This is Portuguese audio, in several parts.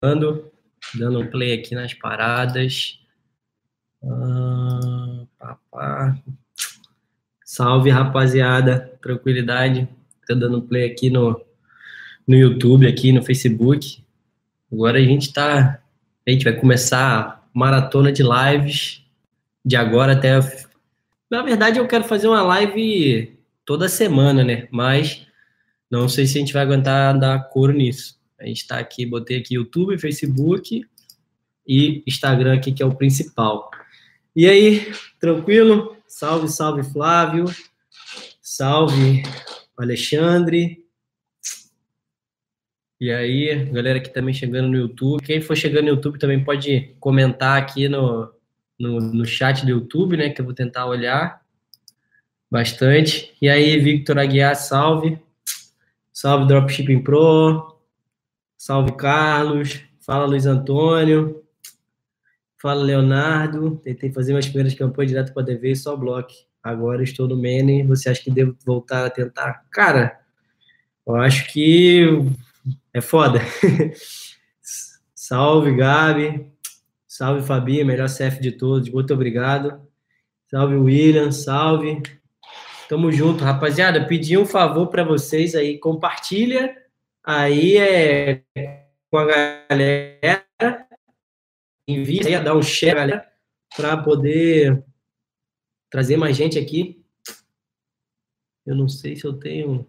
dando um play aqui nas paradas. Ah. Salve, rapaziada. Tranquilidade. Tô dando play aqui no, no YouTube, aqui no Facebook. Agora a gente tá. A gente vai começar a maratona de lives de agora até. Na verdade, eu quero fazer uma live toda semana, né? Mas não sei se a gente vai aguentar dar cor nisso. A gente está aqui, botei aqui YouTube, Facebook e Instagram aqui, que é o principal. E aí, tranquilo? Salve, salve Flávio. Salve Alexandre. E aí, galera que também chegando no YouTube. Quem for chegando no YouTube também pode comentar aqui no, no, no chat do YouTube, né? Que eu vou tentar olhar bastante. E aí, Victor Aguiar, salve. Salve Dropshipping Pro. Salve Carlos. Fala Luiz Antônio. Fala, Leonardo. Tentei fazer minhas primeiras campanhas direto para DV e só bloco. Agora estou no Mene. Você acha que devo voltar a tentar? Cara, eu acho que é foda. Salve, Gabi. Salve, Fabinho, melhor CF de todos. Muito obrigado. Salve, William. Salve. Tamo junto, rapaziada. Pedi um favor para vocês aí. Compartilha aí é, com a galera envia, dar um share, galera, para poder trazer mais gente aqui. Eu não sei se eu tenho.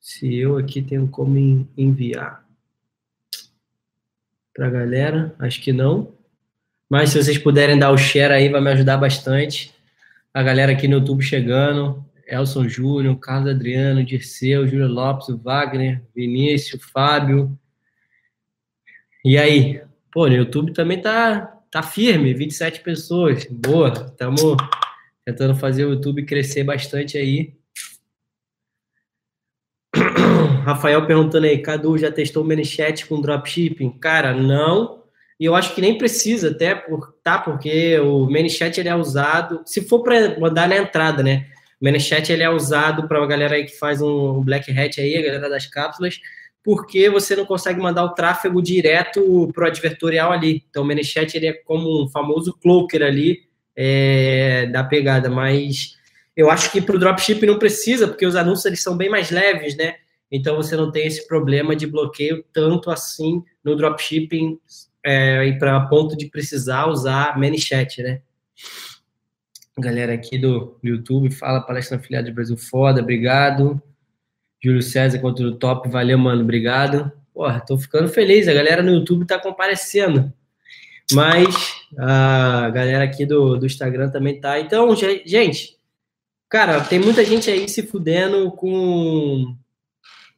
Se eu aqui tenho como enviar para a galera. Acho que não. Mas se vocês puderem dar o share aí, vai me ajudar bastante. A galera aqui no YouTube chegando. Elson Júnior, Carlos Adriano, Dirceu, Júlio Lopes, Wagner, Vinícius, Fábio. E aí, Pô, no YouTube também tá, tá firme, 27 pessoas. Boa, estamos tentando fazer o YouTube crescer bastante aí. Rafael perguntando aí, Cadu, já testou o ManyChat com dropshipping? Cara, não. E eu acho que nem precisa até, por, tá? Porque o ManyChat ele é usado, se for para mandar na entrada, né? O ManyChat ele é usado para a galera aí que faz um Black Hat aí, a galera das cápsulas, porque você não consegue mandar o tráfego direto para o advertorial ali. Então, o ManyChat ele é como um famoso cloaker ali é, da pegada, mas eu acho que para o dropship não precisa, porque os anúncios eles são bem mais leves, né? Então, você não tem esse problema de bloqueio tanto assim no dropshipping é, para ponto de precisar usar ManyChat, né? Galera aqui do, YouTube, fala palestra afiliada do Brasil foda, obrigado. Júlio César contra o top. Valeu, mano. Obrigado. Porra, tô ficando feliz. A galera no YouTube tá comparecendo. Mas a galera aqui do, do Instagram também tá. Então, gente, cara, tem muita gente aí se fudendo com,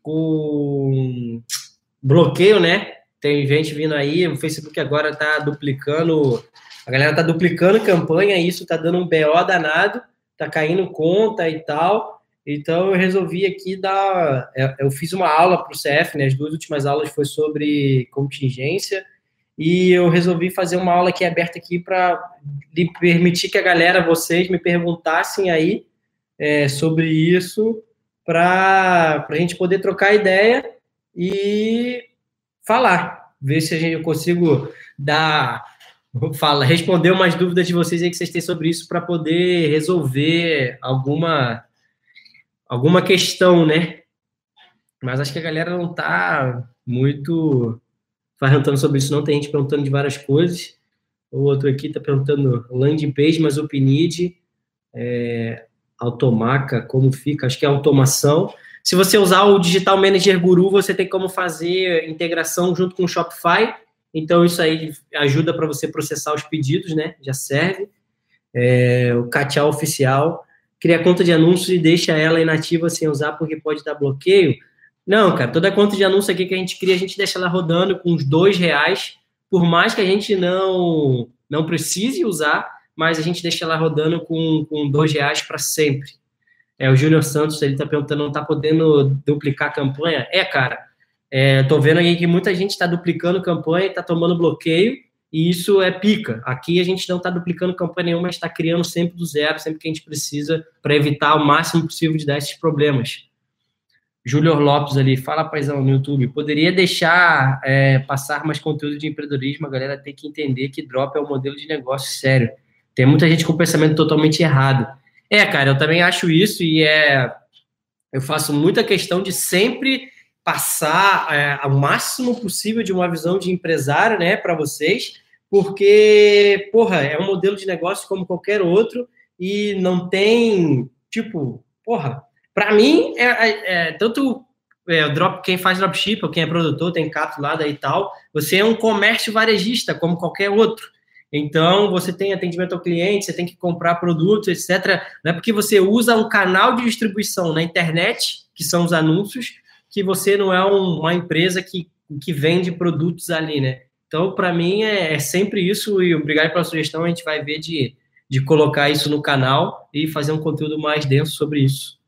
com bloqueio, né? Tem gente vindo aí, o Facebook agora tá duplicando, a galera tá duplicando campanha, isso tá dando um BO danado, tá caindo conta e tal. Então eu resolvi aqui dar. É, eu fiz uma aula para o CF, né? As duas últimas aulas foi sobre contingência, e eu resolvi fazer uma aula aqui aberta aqui para permitir que a galera, vocês, me perguntassem aí é, sobre isso, para a gente poder trocar ideia e falar, ver se a gente eu consigo dar fala, responder umas dúvidas de vocês aí que vocês têm sobre isso para poder resolver alguma alguma questão, né? Mas acho que a galera não tá muito perguntando sobre isso, não. Tem gente perguntando de várias coisas. O outro aqui tá perguntando landing page, mas o PNID, é, automaca, como fica? Acho que é automação. Se você usar o Digital Manager Guru, você tem como fazer integração junto com o Shopify. Então, isso aí ajuda para você processar os pedidos, né? Já serve. É, o Katia Oficial cria conta de anúncio e deixa ela inativa sem usar porque pode dar bloqueio. Não, cara, toda conta de anúncio aqui que a gente cria, a gente deixa ela rodando com uns dois reais, por mais que a gente não não precise usar, mas a gente deixa ela rodando com, com dois reais para sempre. É, o Júnior Santos, ele está perguntando, não está podendo duplicar a campanha? É, cara, é, tô vendo aí que muita gente está duplicando campanha está tomando bloqueio, e isso é pica. Aqui a gente não está duplicando campanha nenhuma, mas está criando sempre do zero, sempre que a gente precisa, para evitar o máximo possível de dar esses problemas. Júlio Lopes ali, fala paizão no YouTube, poderia deixar é, passar mais conteúdo de empreendedorismo, a galera tem que entender que drop é um modelo de negócio sério. Tem muita gente com pensamento totalmente errado. É, cara, eu também acho isso e é. Eu faço muita questão de sempre passar é, o máximo possível de uma visão de empresário, né, para vocês, porque, porra, é um modelo de negócio como qualquer outro e não tem, tipo, porra, para mim, é, é, é tanto é, drop, quem faz dropship ou quem é produtor, tem cato lá e tal, você é um comércio varejista, como qualquer outro. Então, você tem atendimento ao cliente, você tem que comprar produtos, etc. Não é porque você usa um canal de distribuição na internet, que são os anúncios, que você não é um, uma empresa que, que vende produtos ali, né? Então, para mim, é, é, sempre isso, e obrigado pela sugestão, a gente vai ver de, de colocar isso no canal e fazer um conteúdo mais denso sobre isso.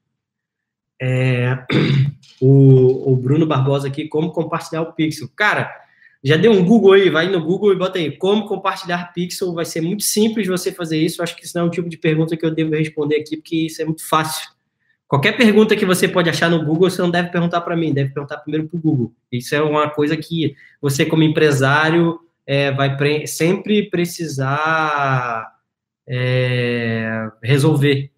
É, o, o, Bruno Barbosa aqui, como compartilhar o Pixel. Cara, já deu um Google aí, vai no Google e bota aí, como compartilhar Pixel, vai ser muito simples você fazer isso, acho que isso não é um tipo de pergunta que eu devo responder aqui, porque isso é muito fácil. Qualquer pergunta que você pode achar no Google, você não deve perguntar para mim, deve perguntar primeiro para o Google. Isso é uma coisa que você, como empresário, é, vai pre sempre precisar é, resolver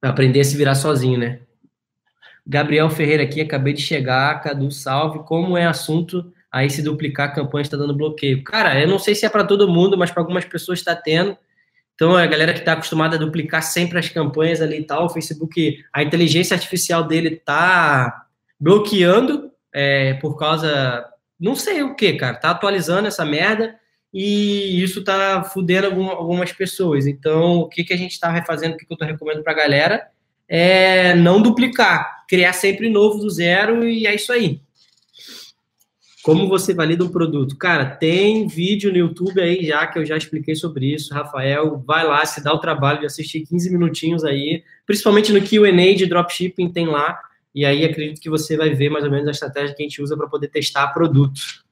aprender a se virar sozinho, né? Gabriel Ferreira aqui, acabei de chegar, Cadu, salve. Como é assunto aí se duplicar a campanha está dando bloqueio? Cara, eu não sei se é para todo mundo, mas para algumas pessoas está tendo. Então, a galera que está acostumada a duplicar sempre as campanhas ali e tal, o Facebook, a inteligência artificial dele tá bloqueando é, por causa, não sei o que, cara, tá atualizando essa merda e isso tá fudendo algumas pessoas. Então, o que, que a gente está refazendo, o que, que eu estou recomendando para a galera é não duplicar, criar sempre novo do zero e é isso aí. Como você valida um produto? Cara, tem vídeo no YouTube aí já que eu já expliquei sobre isso. Rafael, vai lá, se dá o trabalho de assistir 15 minutinhos aí, principalmente no QA de dropshipping, tem lá. E aí acredito que você vai ver mais ou menos a estratégia que a gente usa para poder testar produtos.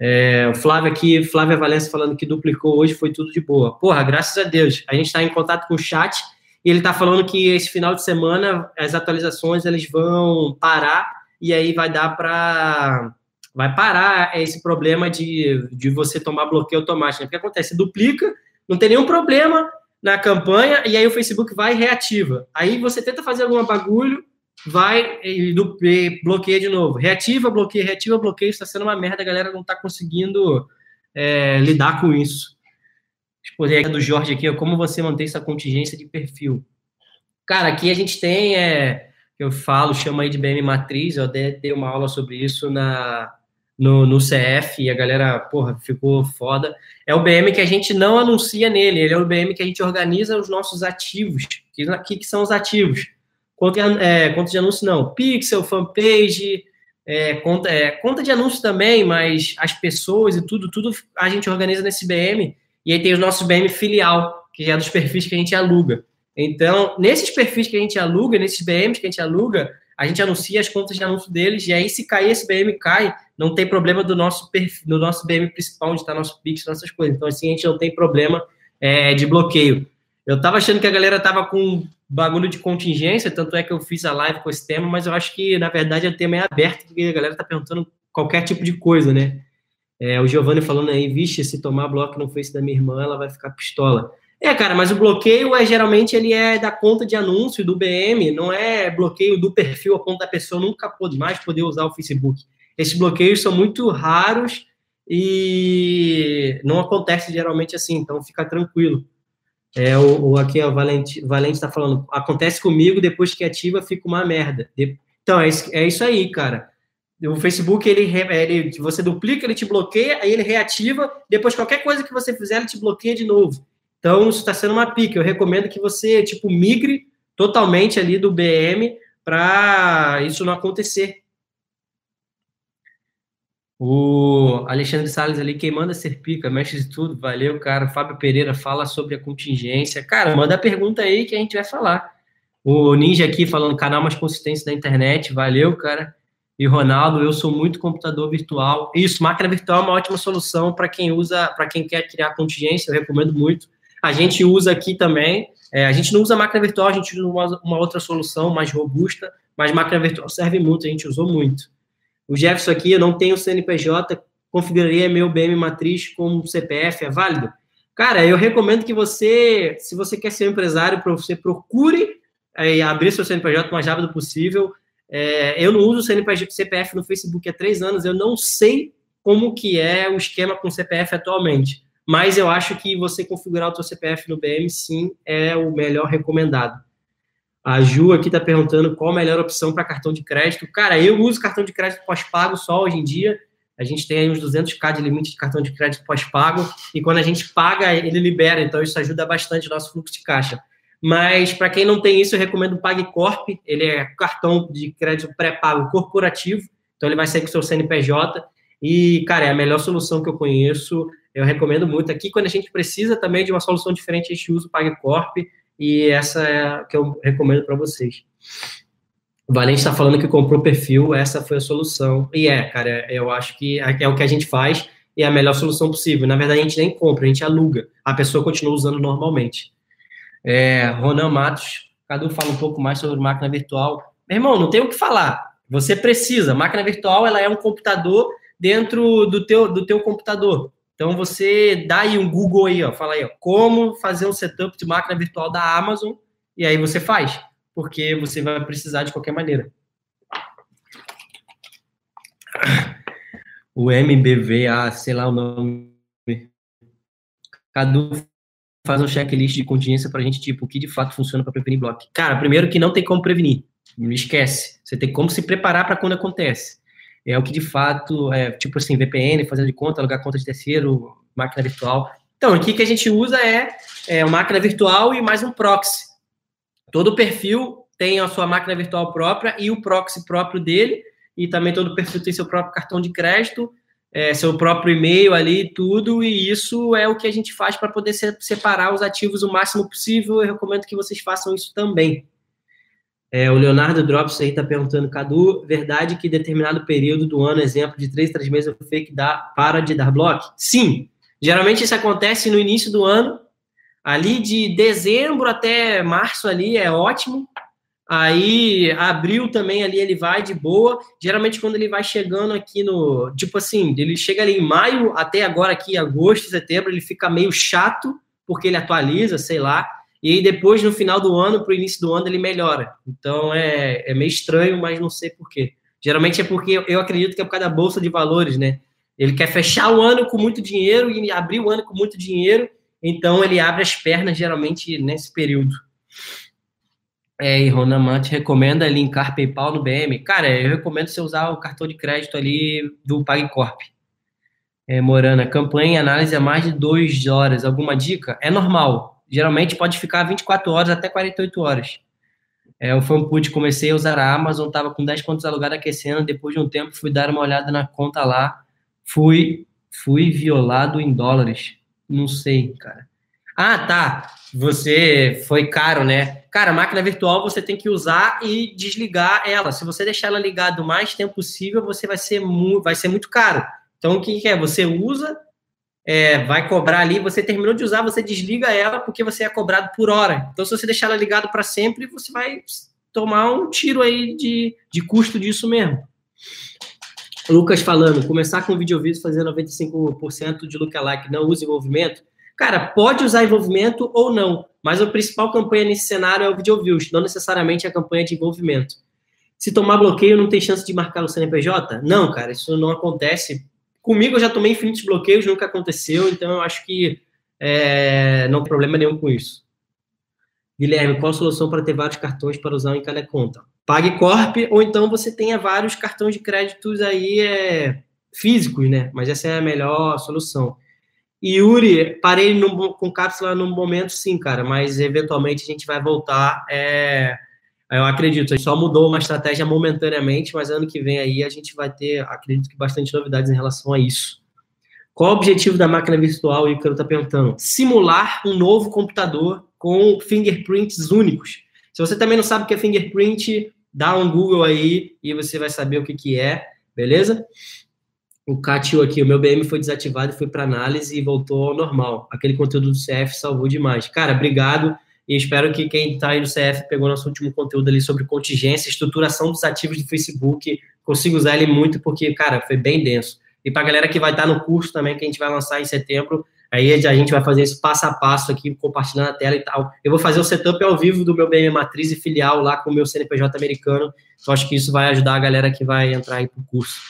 É, o Flávio aqui, Flávia Valença falando que duplicou hoje, foi tudo de boa. Porra, graças a Deus. A gente está em contato com o chat e ele está falando que esse final de semana as atualizações eles vão parar e aí vai dar para vai parar esse problema de, de você tomar bloqueio automático. Né? O que acontece? Duplica, não tem nenhum problema na campanha e aí o Facebook vai e reativa. Aí você tenta fazer algum bagulho, vai e bloqueia de novo. Reativa, bloqueia, reativa, bloqueia. Está sendo uma merda, a galera não está conseguindo é, lidar com isso. Exposei do Jorge aqui, como você mantém essa contingência de perfil. Cara, aqui a gente tem, é, eu falo, chama aí de BM Matriz, eu dei uma aula sobre isso na, no, no CF e a galera, porra, ficou foda. É o BM que a gente não anuncia nele, ele é o BM que a gente organiza os nossos ativos. O que, que são os ativos? Conta, é, conta de anúncio não, pixel, fanpage, é, conta, é, conta de anúncio também, mas as pessoas e tudo, tudo a gente organiza nesse BM. E aí tem os nossos BM filial, que é dos perfis que a gente aluga. Então, nesses perfis que a gente aluga, nesses BMs que a gente aluga, a gente anuncia as contas de anúncio deles, e aí se cair esse BM, cai, não tem problema do nosso, perfil, do nosso BM principal, onde está nosso Pix, nossas coisas. Então, assim, a gente não tem problema é, de bloqueio. Eu tava achando que a galera tava com bagulho de contingência, tanto é que eu fiz a live com esse tema, mas eu acho que, na verdade, o tema é aberto, porque a galera tá perguntando qualquer tipo de coisa, né? É, o Giovanni falando aí, vixe, se tomar bloco no Face da minha irmã, ela vai ficar pistola. É, cara, mas o bloqueio é geralmente ele é da conta de anúncio do BM, não é bloqueio do perfil a ponto da pessoa nunca pode mais poder usar o Facebook. Esses bloqueios são muito raros e não acontece geralmente assim, então fica tranquilo. É, o, o aqui, o Valente está falando, acontece comigo, depois que ativa, fica uma merda. Então, é isso, é isso aí, cara. O Facebook, ele, ele, você duplica, ele te bloqueia, aí ele reativa, depois qualquer coisa que você fizer, ele te bloqueia de novo. Então, isso está sendo uma pica. Eu recomendo que você, tipo, migre totalmente ali do BM para isso não acontecer. O Alexandre Salles ali, quem manda ser pica, mestre de tudo, valeu, cara. Fábio Pereira fala sobre a contingência. Cara, manda pergunta aí que a gente vai falar. O Ninja aqui falando canal mais consistência da internet, valeu, cara. E Ronaldo, eu sou muito computador virtual. Isso, máquina virtual é uma ótima solução para quem usa, para quem quer criar contingência, eu recomendo muito. A gente usa aqui também. É, a gente não usa máquina virtual, a gente usa uma, uma outra solução mais robusta, mas máquina virtual serve muito, a gente usou muito. O Jefferson aqui, eu não tenho CNPJ, configuraria meu BM matriz com CPF, é válido? Cara, eu recomendo que você, se você quer ser um empresário, você procure é, abrir seu CNPJ o mais rápido possível. É, eu não uso CNPJ, CPF no Facebook há três anos, eu não sei como que é o esquema com CPF atualmente. Mas eu acho que você configurar o seu CPF no BM, sim, é o melhor recomendado. A Ju aqui está perguntando qual a melhor opção para cartão de crédito. Cara, eu uso cartão de crédito pós-pago só hoje em dia. A gente tem aí uns 200k de limite de cartão de crédito pós-pago. E quando a gente paga, ele libera. Então, isso ajuda bastante o nosso fluxo de caixa. Mas, para quem não tem isso, eu recomendo o PagCorp. Ele é cartão de crédito pré-pago corporativo. Então, ele vai sair com o seu CNPJ. E, cara, é a melhor solução que eu conheço. Eu recomendo muito. Aqui, quando a gente precisa também de uma solução diferente, a gente usa o PagCorp e essa é a que eu recomendo para vocês. O Valente está falando que comprou perfil, essa foi a solução. E é, cara, eu acho que é, é o que a gente faz e é a melhor solução possível. Na verdade, a gente nem compra, a gente aluga. A pessoa continua usando normalmente. É, Ronan Matos, Cadu fala um pouco mais sobre máquina virtual. Meu irmão, não tem o que falar. Você precisa. Máquina virtual, ela é um computador dentro do teu, do teu computador. Então você dá aí um Google aí, ó, fala aí, ó, como fazer um setup de máquina virtual da Amazon e aí você faz, porque você vai precisar de qualquer maneira. O MBV, ah, sei lá o nome. Cadu faz um checklist de contingência para a gente, tipo, o que de fato funciona para prevenir bloco. Cara, primeiro que não tem como prevenir. Não esquece. Você tem como se preparar para quando acontece é o que de fato, é, tipo assim, VPN, fazer de conta, alugar conta de terceiro, máquina virtual. Então, aqui que a gente usa é, é uma máquina virtual e mais um proxy. Todo perfil tem a sua máquina virtual própria e o proxy próprio dele, e também todo perfil tem seu próprio cartão de crédito, é, seu próprio e-mail ali, tudo, e isso é o que a gente faz para poder separar os ativos o máximo possível. Eu recomendo que vocês façam isso também. É, o Leonardo Drops aí está perguntando, Cadu, verdade que determinado período do ano, exemplo de três, três meses, o fake dá, para de dar bloco? Sim. Geralmente isso acontece no início do ano, ali de dezembro até março ali é ótimo. Aí abril também ali ele vai de boa. Geralmente quando ele vai chegando aqui no, tipo assim, ele chega ali em maio até agora aqui agosto, setembro, ele fica meio chato porque ele atualiza, sei lá. E aí depois, no final do ano, para o início do ano, ele melhora. Então é, é meio estranho, mas não sei porquê. Geralmente é porque eu acredito que é por causa da bolsa de valores, né? Ele quer fechar o ano com muito dinheiro e abrir o ano com muito dinheiro, então ele abre as pernas geralmente nesse período. É, e Ronamante recomenda linkar PayPal no BM. Cara, eu recomendo você usar o cartão de crédito ali do PagCorp. É, Morana, campanha e análise a mais de 2 horas. Alguma dica? É normal geralmente pode ficar 24 horas até 48 horas. É, o Fanput comecei a usar a Amazon, estava com 10 contas alugadas aquecendo, depois de um tempo fui dar uma olhada na conta lá, fui, fui violado em dólares. Não sei, cara. Ah, tá. Você foi caro, né? Cara, máquina virtual você tem que usar e desligar ela. Se você deixar ela ligada o mais tempo possível, você vai ser, vai ser muito caro. Então, o que, que é? Você usa, é, vai cobrar ali, você terminou de usar, você desliga ela porque você é cobrado por hora. Então, se você deixar ela ligada para sempre, você vai tomar um tiro aí de, de custo disso mesmo. Lucas falando, começar com vídeo vídeo fazer 95% de lookalike, não use envolvimento. Cara, pode usar envolvimento ou não, mas a principal campanha nesse cenário é o video views, não necessariamente a campanha de envolvimento. Se tomar bloqueio, não tem chance de marcar o CNPJ? Não, cara, isso não acontece Comigo eu já tomei infinitos bloqueios, nunca aconteceu, então eu acho que é, não tem problema nenhum com isso. Guilherme, qual a solução para ter vários cartões para usar em cada conta? Pague Corp, ou então você tenha vários cartões de créditos aí é, físicos, né? Mas essa é a melhor solução. E Yuri, parei no, com cápsula no momento, sim, cara, mas eventualmente a gente vai voltar. É, eu acredito, a gente só mudou uma estratégia momentaneamente, mas ano que vem aí a gente vai ter, acredito que bastante novidades em relação a isso. Qual o objetivo da máquina virtual, o Icaro está perguntando? Simular um novo computador com fingerprints únicos. Se você também não sabe o que é fingerprint, dá um Google aí e você vai saber o que, que é, beleza? O Catio aqui, o meu BM foi desativado foi para análise e voltou ao normal. Aquele conteúdo do CF salvou demais. Cara, obrigado. E espero que quem está aí no CF pegou nosso último conteúdo ali sobre contingência, estruturação dos ativos do Facebook, consiga usar ele muito, porque, cara, foi bem denso. E para a galera que vai estar tá no curso também, que a gente vai lançar em setembro, aí a gente vai fazer isso passo a passo aqui, compartilhando a tela e tal. Eu vou fazer o setup ao vivo do meu BM Matriz e filial lá com o meu CNPJ americano. Então, acho que isso vai ajudar a galera que vai entrar aí para o curso.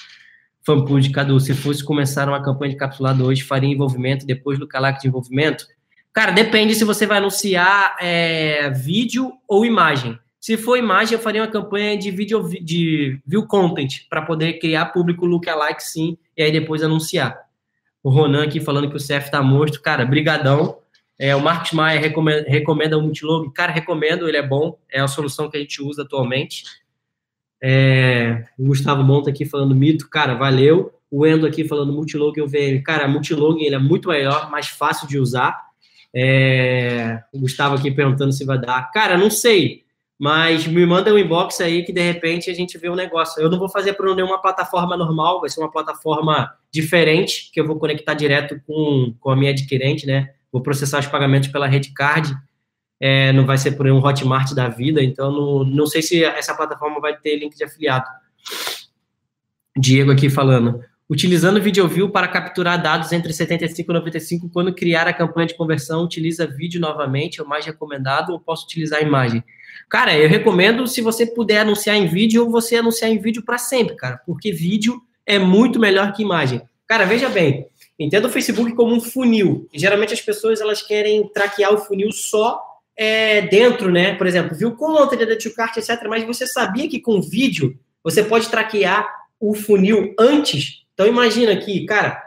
Fanpud, Cadu, se fosse começar uma campanha de capsulado hoje, faria envolvimento depois do calac de envolvimento? Cara, depende se você vai anunciar é, vídeo ou imagem. Se for imagem, eu faria uma campanha de vídeo de view content para poder criar público lookalike sim e aí depois anunciar. O Ronan aqui falando que o CF tá monstro, cara, brigadão. É, o Marcos Maia recomenda, recomenda o Multilog, cara, recomendo, ele é bom, é a solução que a gente usa atualmente. É, o Gustavo Monta aqui falando mito, cara, valeu. O Endo aqui falando Multilog e o VM, cara, Multilog ele é muito melhor, mais fácil de usar é, o Gustavo aqui perguntando se vai dar. Cara, não sei, mas me manda um inbox aí que de repente a gente vê um negócio. Eu não vou fazer por nenhuma plataforma normal, vai ser uma plataforma diferente, que eu vou conectar direto com, com a minha adquirente, né? Vou processar os pagamentos pela rede card, é, não vai ser por um Hotmart da vida, então não, não sei se essa plataforma vai ter link de afiliado. Diego aqui falando. Utilizando o VideoView para capturar dados entre 75 e 95, quando criar a campanha de conversão, utiliza vídeo novamente, é o mais recomendado, ou posso utilizar imagem? Cara, eu recomendo, se você puder anunciar em vídeo, você anunciar em vídeo para sempre, cara, porque vídeo é muito melhor que imagem. Cara, veja bem, entenda o Facebook como um funil. Geralmente as pessoas elas querem traquear o funil só é, dentro, né? Por exemplo, viu conta de cart, etc. Mas você sabia que com vídeo você pode traquear o funil antes então imagina que, cara,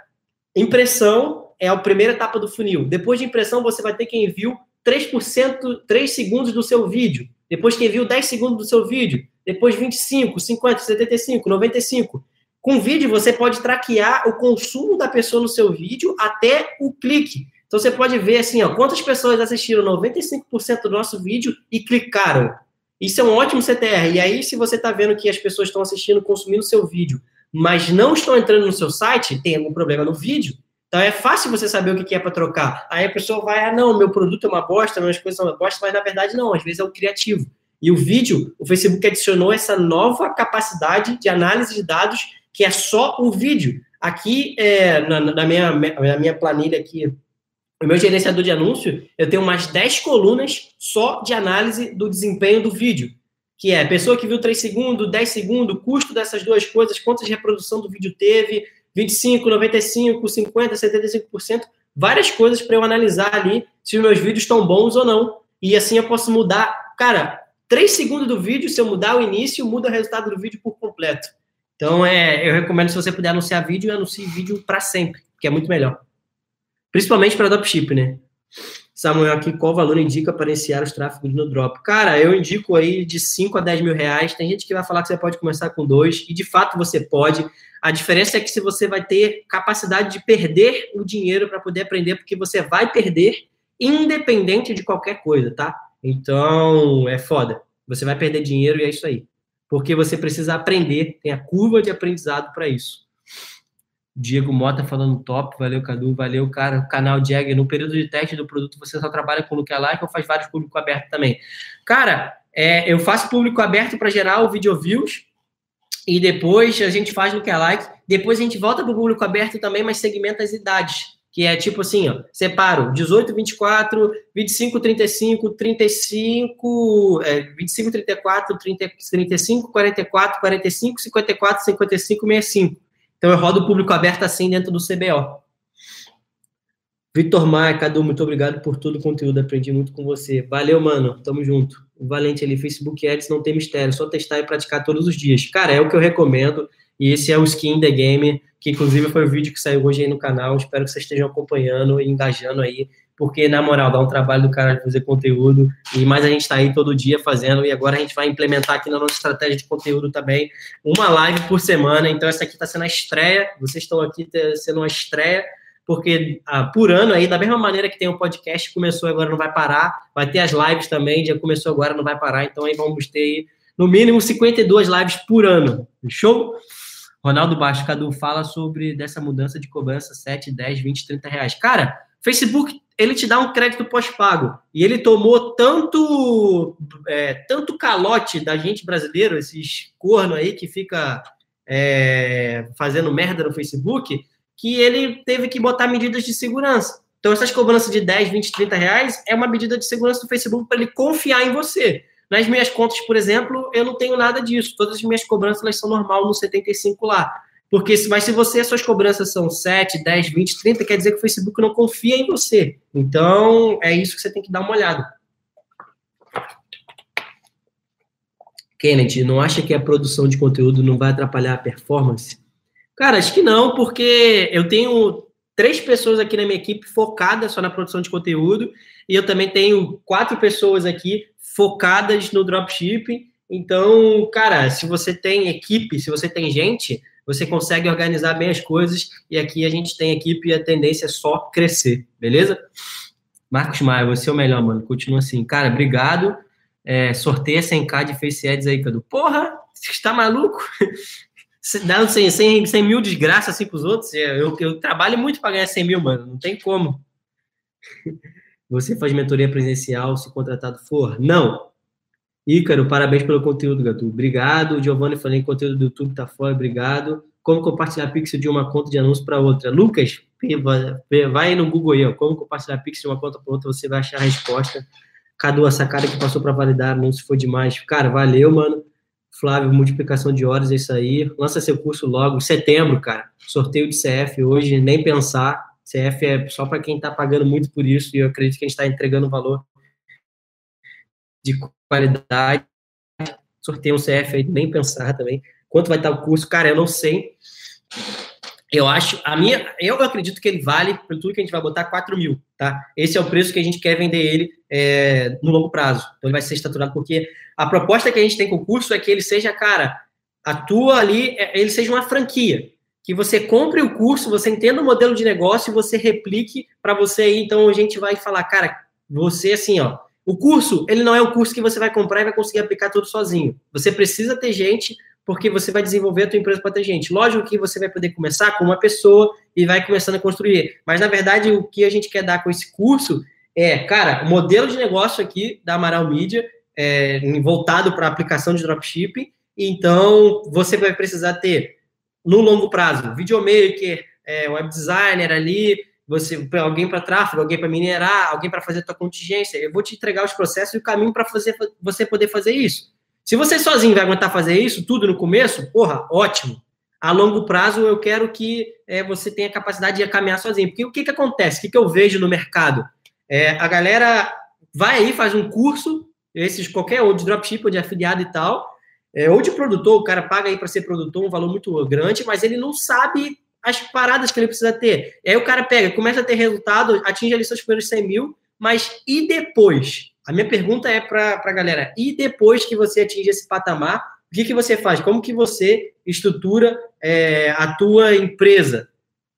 impressão é a primeira etapa do funil. Depois de impressão, você vai ter quem viu 3%, 3 segundos do seu vídeo. Depois quem viu 10 segundos do seu vídeo. Depois 25, 50, 75, 95. Com vídeo, você pode traquear o consumo da pessoa no seu vídeo até o clique. Então você pode ver assim, ó, quantas pessoas assistiram 95% do nosso vídeo e clicaram. Isso é um ótimo CTR. E aí, se você está vendo que as pessoas estão assistindo, consumindo seu vídeo mas não estão entrando no seu site, tem algum problema no vídeo. Então é fácil você saber o que é para trocar. Aí a pessoa vai, ah, não, meu produto é uma bosta, minhas coisas são uma bosta, mas na verdade não, às vezes é o criativo. E o vídeo, o Facebook adicionou essa nova capacidade de análise de dados que é só o vídeo. Aqui, é, na, na, minha, na minha planilha aqui, o meu gerenciador de anúncio, eu tenho umas 10 colunas só de análise do desempenho do vídeo que é pessoa que viu 3 segundos, 10 segundos, custo dessas duas coisas, quantas de reprodução do vídeo teve, 25, 95, 50, 75%, várias coisas para eu analisar ali se os meus vídeos estão bons ou não. E assim eu posso mudar, cara, 3 segundos do vídeo, se eu mudar o início, muda o resultado do vídeo por completo. Então, é, eu recomendo se você puder anunciar vídeo, anuncie vídeo para sempre, que é muito melhor. Principalmente para dropship, né? Samuel aqui, qual valor indica para iniciar os tráfegos no Drop? Cara, eu indico aí de 5 a 10 mil reais. Tem gente que vai falar que você pode começar com dois, e de fato você pode. A diferença é que se você vai ter capacidade de perder o dinheiro para poder aprender, porque você vai perder independente de qualquer coisa, tá? Então, é foda. Você vai perder dinheiro e é isso aí. Porque você precisa aprender, tem a curva de aprendizado para isso. Diego Mota falando top, valeu Cadu, valeu cara, canal Jag, no período de teste do produto você só trabalha com lookalike ou faz vários público aberto também? Cara, é, eu faço público aberto para gerar o video views e depois a gente faz lookalike, depois a gente volta para o público aberto também, mas segmenta as idades, que é tipo assim, ó, separo 18, 24, 25, 35, 35, é, 25, 34, 30, 35, 44, 45, 54, 55, 65. Então eu rodo público aberto assim dentro do CBO. Vitor Maia, Cadu, muito obrigado por todo o conteúdo, aprendi muito com você. Valeu, mano, tamo junto. O Valente ali, Facebook Ads não tem mistério, só testar e praticar todos os dias. Cara, é o que eu recomendo, e esse é o Skin The Game, que inclusive foi o vídeo que saiu hoje aí no canal, espero que vocês estejam acompanhando e engajando aí porque, na moral, dá um trabalho do cara fazer conteúdo, e mais a gente está aí todo dia fazendo, e agora a gente vai implementar aqui na nossa estratégia de conteúdo também uma live por semana. Então, essa aqui está sendo a estreia, vocês estão aqui sendo uma estreia, porque ah, por ano aí, da mesma maneira que tem o podcast, começou agora, não vai parar, vai ter as lives também, já começou agora, não vai parar, então aí vamos ter no mínimo 52 lives por ano. Show? Ronaldo Baixo, Cadu, fala sobre dessa mudança de cobrança 7, 10, 20, 30 reais. Cara, Facebook ele te dá um crédito pós-pago. E ele tomou tanto, é, tanto calote da gente brasileiro, esses corno aí que fica é, fazendo merda no Facebook, que ele teve que botar medidas de segurança. Então, essas cobranças de 10, 20, 30 reais é uma medida de segurança do Facebook para ele confiar em você. Nas minhas contas, por exemplo, eu não tenho nada disso. Todas as minhas cobranças elas são normal no 75 lá. Porque, mas se você, suas cobranças são 7, 10, 20, 30, quer dizer que o Facebook não confia em você. Então, é isso que você tem que dar uma olhada. Kennedy, não acha que a produção de conteúdo não vai atrapalhar a performance? Cara, acho que não, porque eu tenho três pessoas aqui na minha equipe focadas só na produção de conteúdo, e eu também tenho quatro pessoas aqui focadas no dropshipping. Então, cara, se você tem equipe, se você tem gente, você consegue organizar bem as coisas, e aqui a gente tem equipe e a tendência é só crescer, beleza? Marcos Maia, você é o melhor, mano. Continua assim. Cara, obrigado. É, sorteia 100k de Face Ads aí, Cadu. Porra, você está maluco? dando 100, 100, 100 mil desgraça assim pros outros. Eu, eu trabalho muito para ganhar 100 mil, mano. Não tem como. Você faz mentoria presencial se contratado for? Não. Ícaro, parabéns pelo conteúdo, Gatu. Obrigado. Giovanni, falei conteúdo do YouTube tá fora, obrigado. Como compartilhar pixel de uma conta de anúncio para outra? Lucas, vai no Google aí, ó. Como compartilhar pixel de uma conta para outra, você vai achar a resposta. Cadu, essa cara que passou para validar, se foi demais. Cara, valeu, mano. Flávio, multiplicação de horas, é isso aí. Lança seu curso logo. Setembro, cara. Sorteio de CF hoje, nem pensar. CF é só para quem está pagando muito por isso e eu acredito que a gente está entregando valor de qualidade. Sorteio um CF aí, nem pensar também. Quanto vai estar o curso? Cara, eu não sei. Eu acho, a minha, eu acredito que ele vale, por tudo que a gente vai botar, 4 mil, tá? Esse é o preço que a gente quer vender ele é, no longo prazo. Então ele vai ser estruturado, porque a proposta que a gente tem com o curso é que ele seja, cara, atua ali, é, ele seja uma franquia. Que você compre o curso, você entenda o modelo de negócio e você replique para você aí. Então a gente vai falar, cara, você assim, ó. O curso, ele não é um curso que você vai comprar e vai conseguir aplicar tudo sozinho. Você precisa ter gente porque você vai desenvolver a tua empresa para ter gente. Lógico que você vai poder começar com uma pessoa e vai começando a construir. Mas, na verdade, o que a gente quer dar com esse curso é, cara, o modelo de negócio aqui da Amaral Media, é, voltado para aplicação de dropshipping. Então, você vai precisar ter, no longo prazo, videomaker, é, web designer ali, você alguém para tráfego, alguém para minerar, alguém para fazer a tua contingência. Eu vou te entregar os processos e o caminho para fazer você poder fazer isso. Se você sozinho vai aguentar fazer isso tudo no começo, porra, ótimo. A longo prazo, eu quero que é, você tenha capacidade de caminhar sozinho. Porque o que, que acontece? O que, que eu vejo no mercado? É, a galera vai aí, faz um curso, esses qualquer ou de dropship ou de afiliado e tal, é, ou de produtor, o cara paga aí para ser produtor um valor muito grande, mas ele não sabe as paradas que ele precisa ter. E aí o cara pega, começa a ter resultado, atinge ali seus primeiros 100 mil, mas e depois? A minha pergunta é para a galera: e depois que você atinge esse patamar, o que, que você faz? Como que você estrutura é, a tua empresa?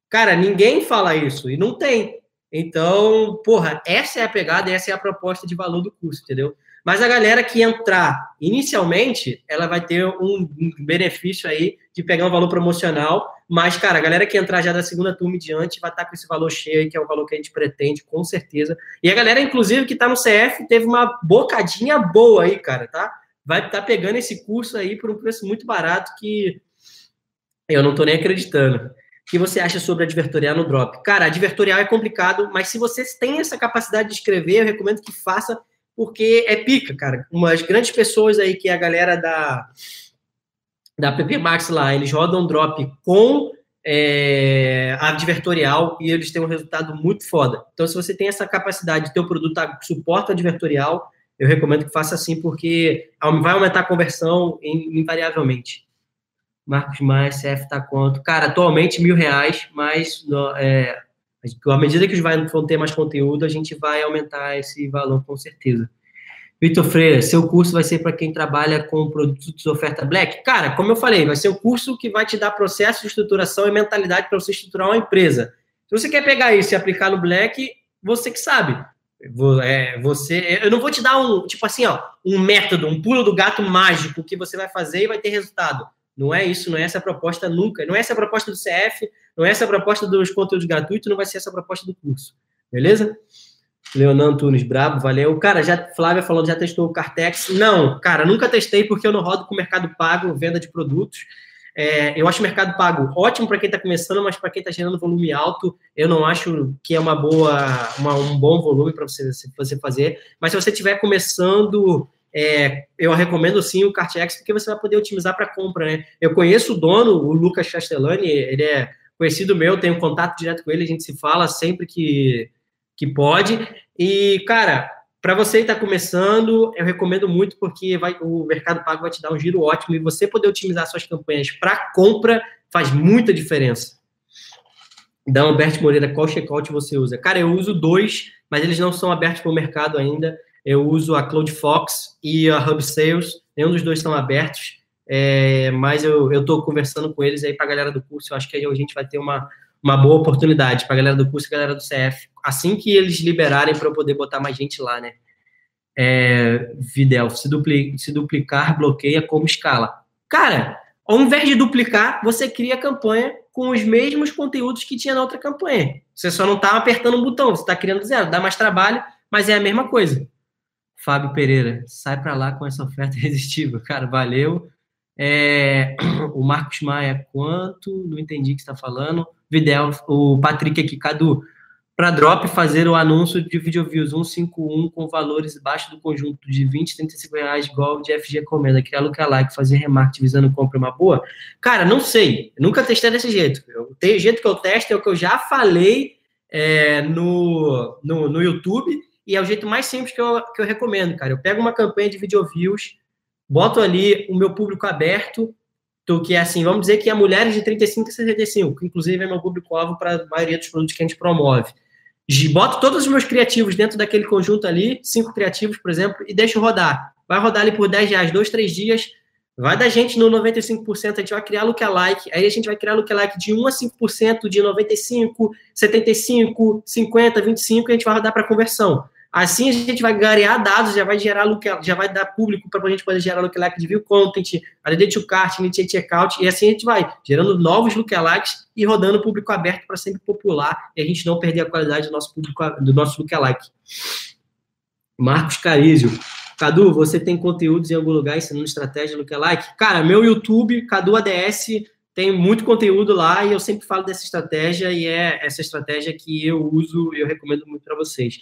Cara, ninguém fala isso e não tem. Então, porra, essa é a pegada, essa é a proposta de valor do curso, entendeu? Mas a galera que entrar inicialmente, ela vai ter um benefício aí de pegar um valor promocional. Mas, cara, a galera que entrar já da segunda turma em diante vai estar com esse valor cheio, que é o valor que a gente pretende, com certeza. E a galera, inclusive, que está no CF, teve uma bocadinha boa aí, cara, tá? Vai estar tá pegando esse curso aí por um preço muito barato que eu não estou nem acreditando. O que você acha sobre advertorial no drop? Cara, advertorial é complicado, mas se você tem essa capacidade de escrever, eu recomendo que faça porque é pica, cara. Umas grandes pessoas aí, que é a galera da, da PP Max lá, eles rodam drop com é, advertorial e eles têm um resultado muito foda. Então, se você tem essa capacidade o produto suporta advertorial, eu recomendo que faça assim, porque vai aumentar a conversão invariavelmente. Marcos Maia, CF tá quanto? Cara, atualmente mil reais, mas é, à medida que vai vão ter mais conteúdo, a gente vai aumentar esse valor com certeza. Vitor Freire, seu curso vai ser para quem trabalha com produtos de oferta black? Cara, como eu falei, vai ser o curso que vai te dar processo de estruturação e mentalidade para você estruturar uma empresa. Se você quer pegar isso e aplicar no black, você que sabe. É, você, eu não vou te dar um, tipo assim, ó, um método, um pulo do gato mágico que você vai fazer e vai ter resultado. Não é isso, não é essa a proposta nunca. Não é essa a proposta do CF, não é essa a proposta dos conteúdos gratuitos, não vai ser essa a proposta do curso. Beleza? Leonan Tunes, brabo, valeu. Cara, já Flávia falando, já testou o Cartex? Não, cara, nunca testei porque eu não rodo com o Mercado Pago, venda de produtos. É, eu acho o Mercado Pago ótimo para quem está começando, mas para quem está gerando volume alto, eu não acho que é uma boa, uma, um bom volume para você, você fazer. Mas se você estiver começando, é, eu recomendo sim o Cartex, porque você vai poder otimizar para compra, né? Eu conheço o dono, o Lucas Castellani, ele é conhecido meu, tenho contato direto com ele, a gente se fala sempre que que pode. E, cara, para você que está começando, eu recomendo muito porque vai, o Mercado Pago vai te dar um giro ótimo e você poder otimizar suas campanhas para compra faz muita diferença. Da Humberto Moreira, qual checkout você usa? Cara, eu uso dois, mas eles não são abertos para o mercado ainda. Eu uso a Cloud Fox e a Hub Sales. Nenhum dos dois são abertos, é, mas eu estou conversando com eles aí para a galera do curso. Eu acho que a gente vai ter uma, uma boa oportunidade para a galera do curso e a galera do CF. Assim que eles liberarem para eu poder botar mais gente lá, né? É, Videl, se, dupli, se duplicar, bloqueia como escala. Cara, ao invés de duplicar, você cria a campanha com os mesmos conteúdos que tinha na outra campanha. Você só não está apertando um botão, você está criando zero. Dá mais trabalho, mas é a mesma coisa. Fábio Pereira, sai para lá com essa oferta irresistível. Cara, valeu. É, o Marcos Maia, quanto? Não entendi o que está falando. Videl, o Patrick aqui, Cadu, para drop fazer o anúncio de video views 151 com valores abaixo do conjunto de 20, 35 reais, igual de FG Comenda, criar lookalike, fazer remarketing visando compra uma boa? Cara, não sei, nunca testei desse jeito. Eu, o jeito que eu testo, é o que eu já falei é, no, no, no YouTube, e é o jeito mais simples que eu, que eu recomendo, cara. Eu pego uma campanha de video views, boto ali o meu público aberto, do que é assim, vamos dizer que é mulheres de 35 a 65, que inclusive é meu público-alvo para a maioria dos produtos que a gente promove. Boto todos os meus criativos dentro daquele conjunto ali, cinco criativos, por exemplo, e deixo rodar. Vai rodar ali por 10 reais, dois, três dias, vai da gente no 95%, a gente vai criar lookalike, aí a gente vai criar lookalike de 1 a 5%, de 95, 75, 50, 25, e a gente vai rodar para conversão. Assim a gente vai garear dados, já vai gerar look, já vai dar público para a gente poder gerar lookalike de view content, ADD to cart, initiate checkout, e assim a gente vai gerando novos lookalikes e rodando público aberto para sempre popular e a gente não perder a qualidade do nosso público do nosso lookalike. Marcos Carizio. Cadu, você tem conteúdos em algum lugar ensinando estratégia lookalike? Cara, meu YouTube, Cadu ADS, tem muito conteúdo lá e eu sempre falo dessa estratégia e é essa estratégia que eu uso e eu recomendo muito para vocês.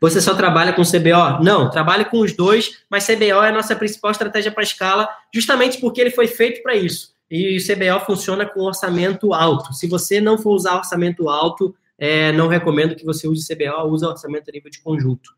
Você só trabalha com CBO? Não, trabalhe com os dois, mas CBO é a nossa principal estratégia para escala, justamente porque ele foi feito para isso. E o CBO funciona com orçamento alto. Se você não for usar orçamento alto, é, não recomendo que você use CBO, use orçamento a nível de conjunto.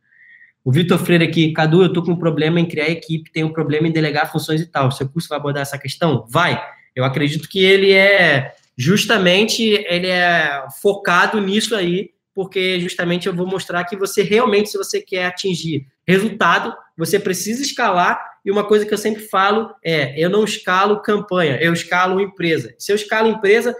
O Vitor Freire aqui, Cadu, eu estou com um problema em criar equipe, tenho um problema em delegar funções e tal. Seu curso vai abordar essa questão? Vai. Eu acredito que ele é justamente ele é focado nisso aí, porque justamente eu vou mostrar que você realmente, se você quer atingir resultado, você precisa escalar. E uma coisa que eu sempre falo é: eu não escalo campanha, eu escalo empresa. Se eu escalo empresa,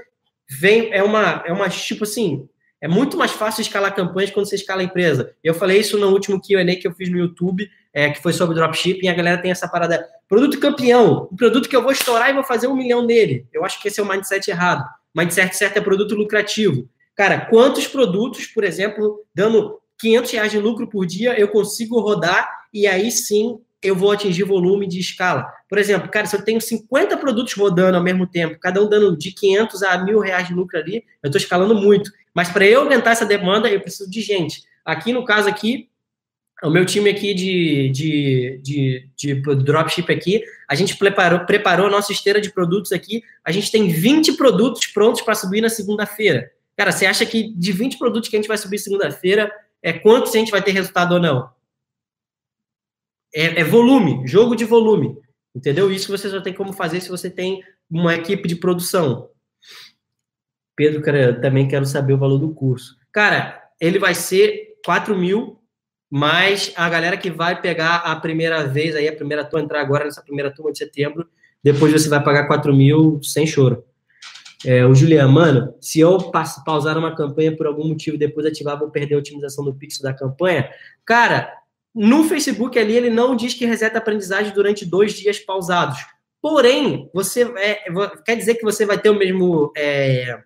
vem é uma é uma tipo assim, é muito mais fácil escalar campanhas quando você escala empresa. Eu falei isso no último Q&A que eu fiz no YouTube, é, que foi sobre dropshipping, a galera tem essa parada, produto campeão, um produto que eu vou estourar e vou fazer um milhão nele. Eu acho que esse é o mindset errado. Mindset certo é produto lucrativo. Cara, quantos produtos, por exemplo, dando 500 reais de lucro por dia, eu consigo rodar e aí sim eu vou atingir volume de escala. Por exemplo, cara, se eu tenho 50 produtos rodando ao mesmo tempo, cada um dando de 500 a mil reais de lucro ali, eu estou escalando muito. Mas para eu aumentar essa demanda, eu preciso de gente. Aqui no caso aqui, o meu time aqui de, de, de, de dropship aqui, a gente preparou, preparou a nossa esteira de produtos aqui. A gente tem 20 produtos prontos para subir na segunda-feira. Cara, você acha que de 20 produtos que a gente vai subir segunda-feira, é quantos a gente vai ter resultado ou não? É, é, volume, jogo de volume. Entendeu? Isso você só tem como fazer se você tem uma equipe de produção. Pedro, cara, também quero saber o valor do curso. Cara, ele vai ser 4 mil, mas a galera que vai pegar a primeira vez, aí a primeira turma, entrar agora nessa primeira turma de setembro, depois você vai pagar 4 mil sem choro. É, o Juliano, mano, se eu pausar uma campanha por algum motivo depois ativar, vou perder a otimização do pixel da campanha. Cara, no Facebook ali ele não diz que reseta a aprendizagem durante dois dias pausados. Porém, você é, quer dizer que você vai ter o mesmo é,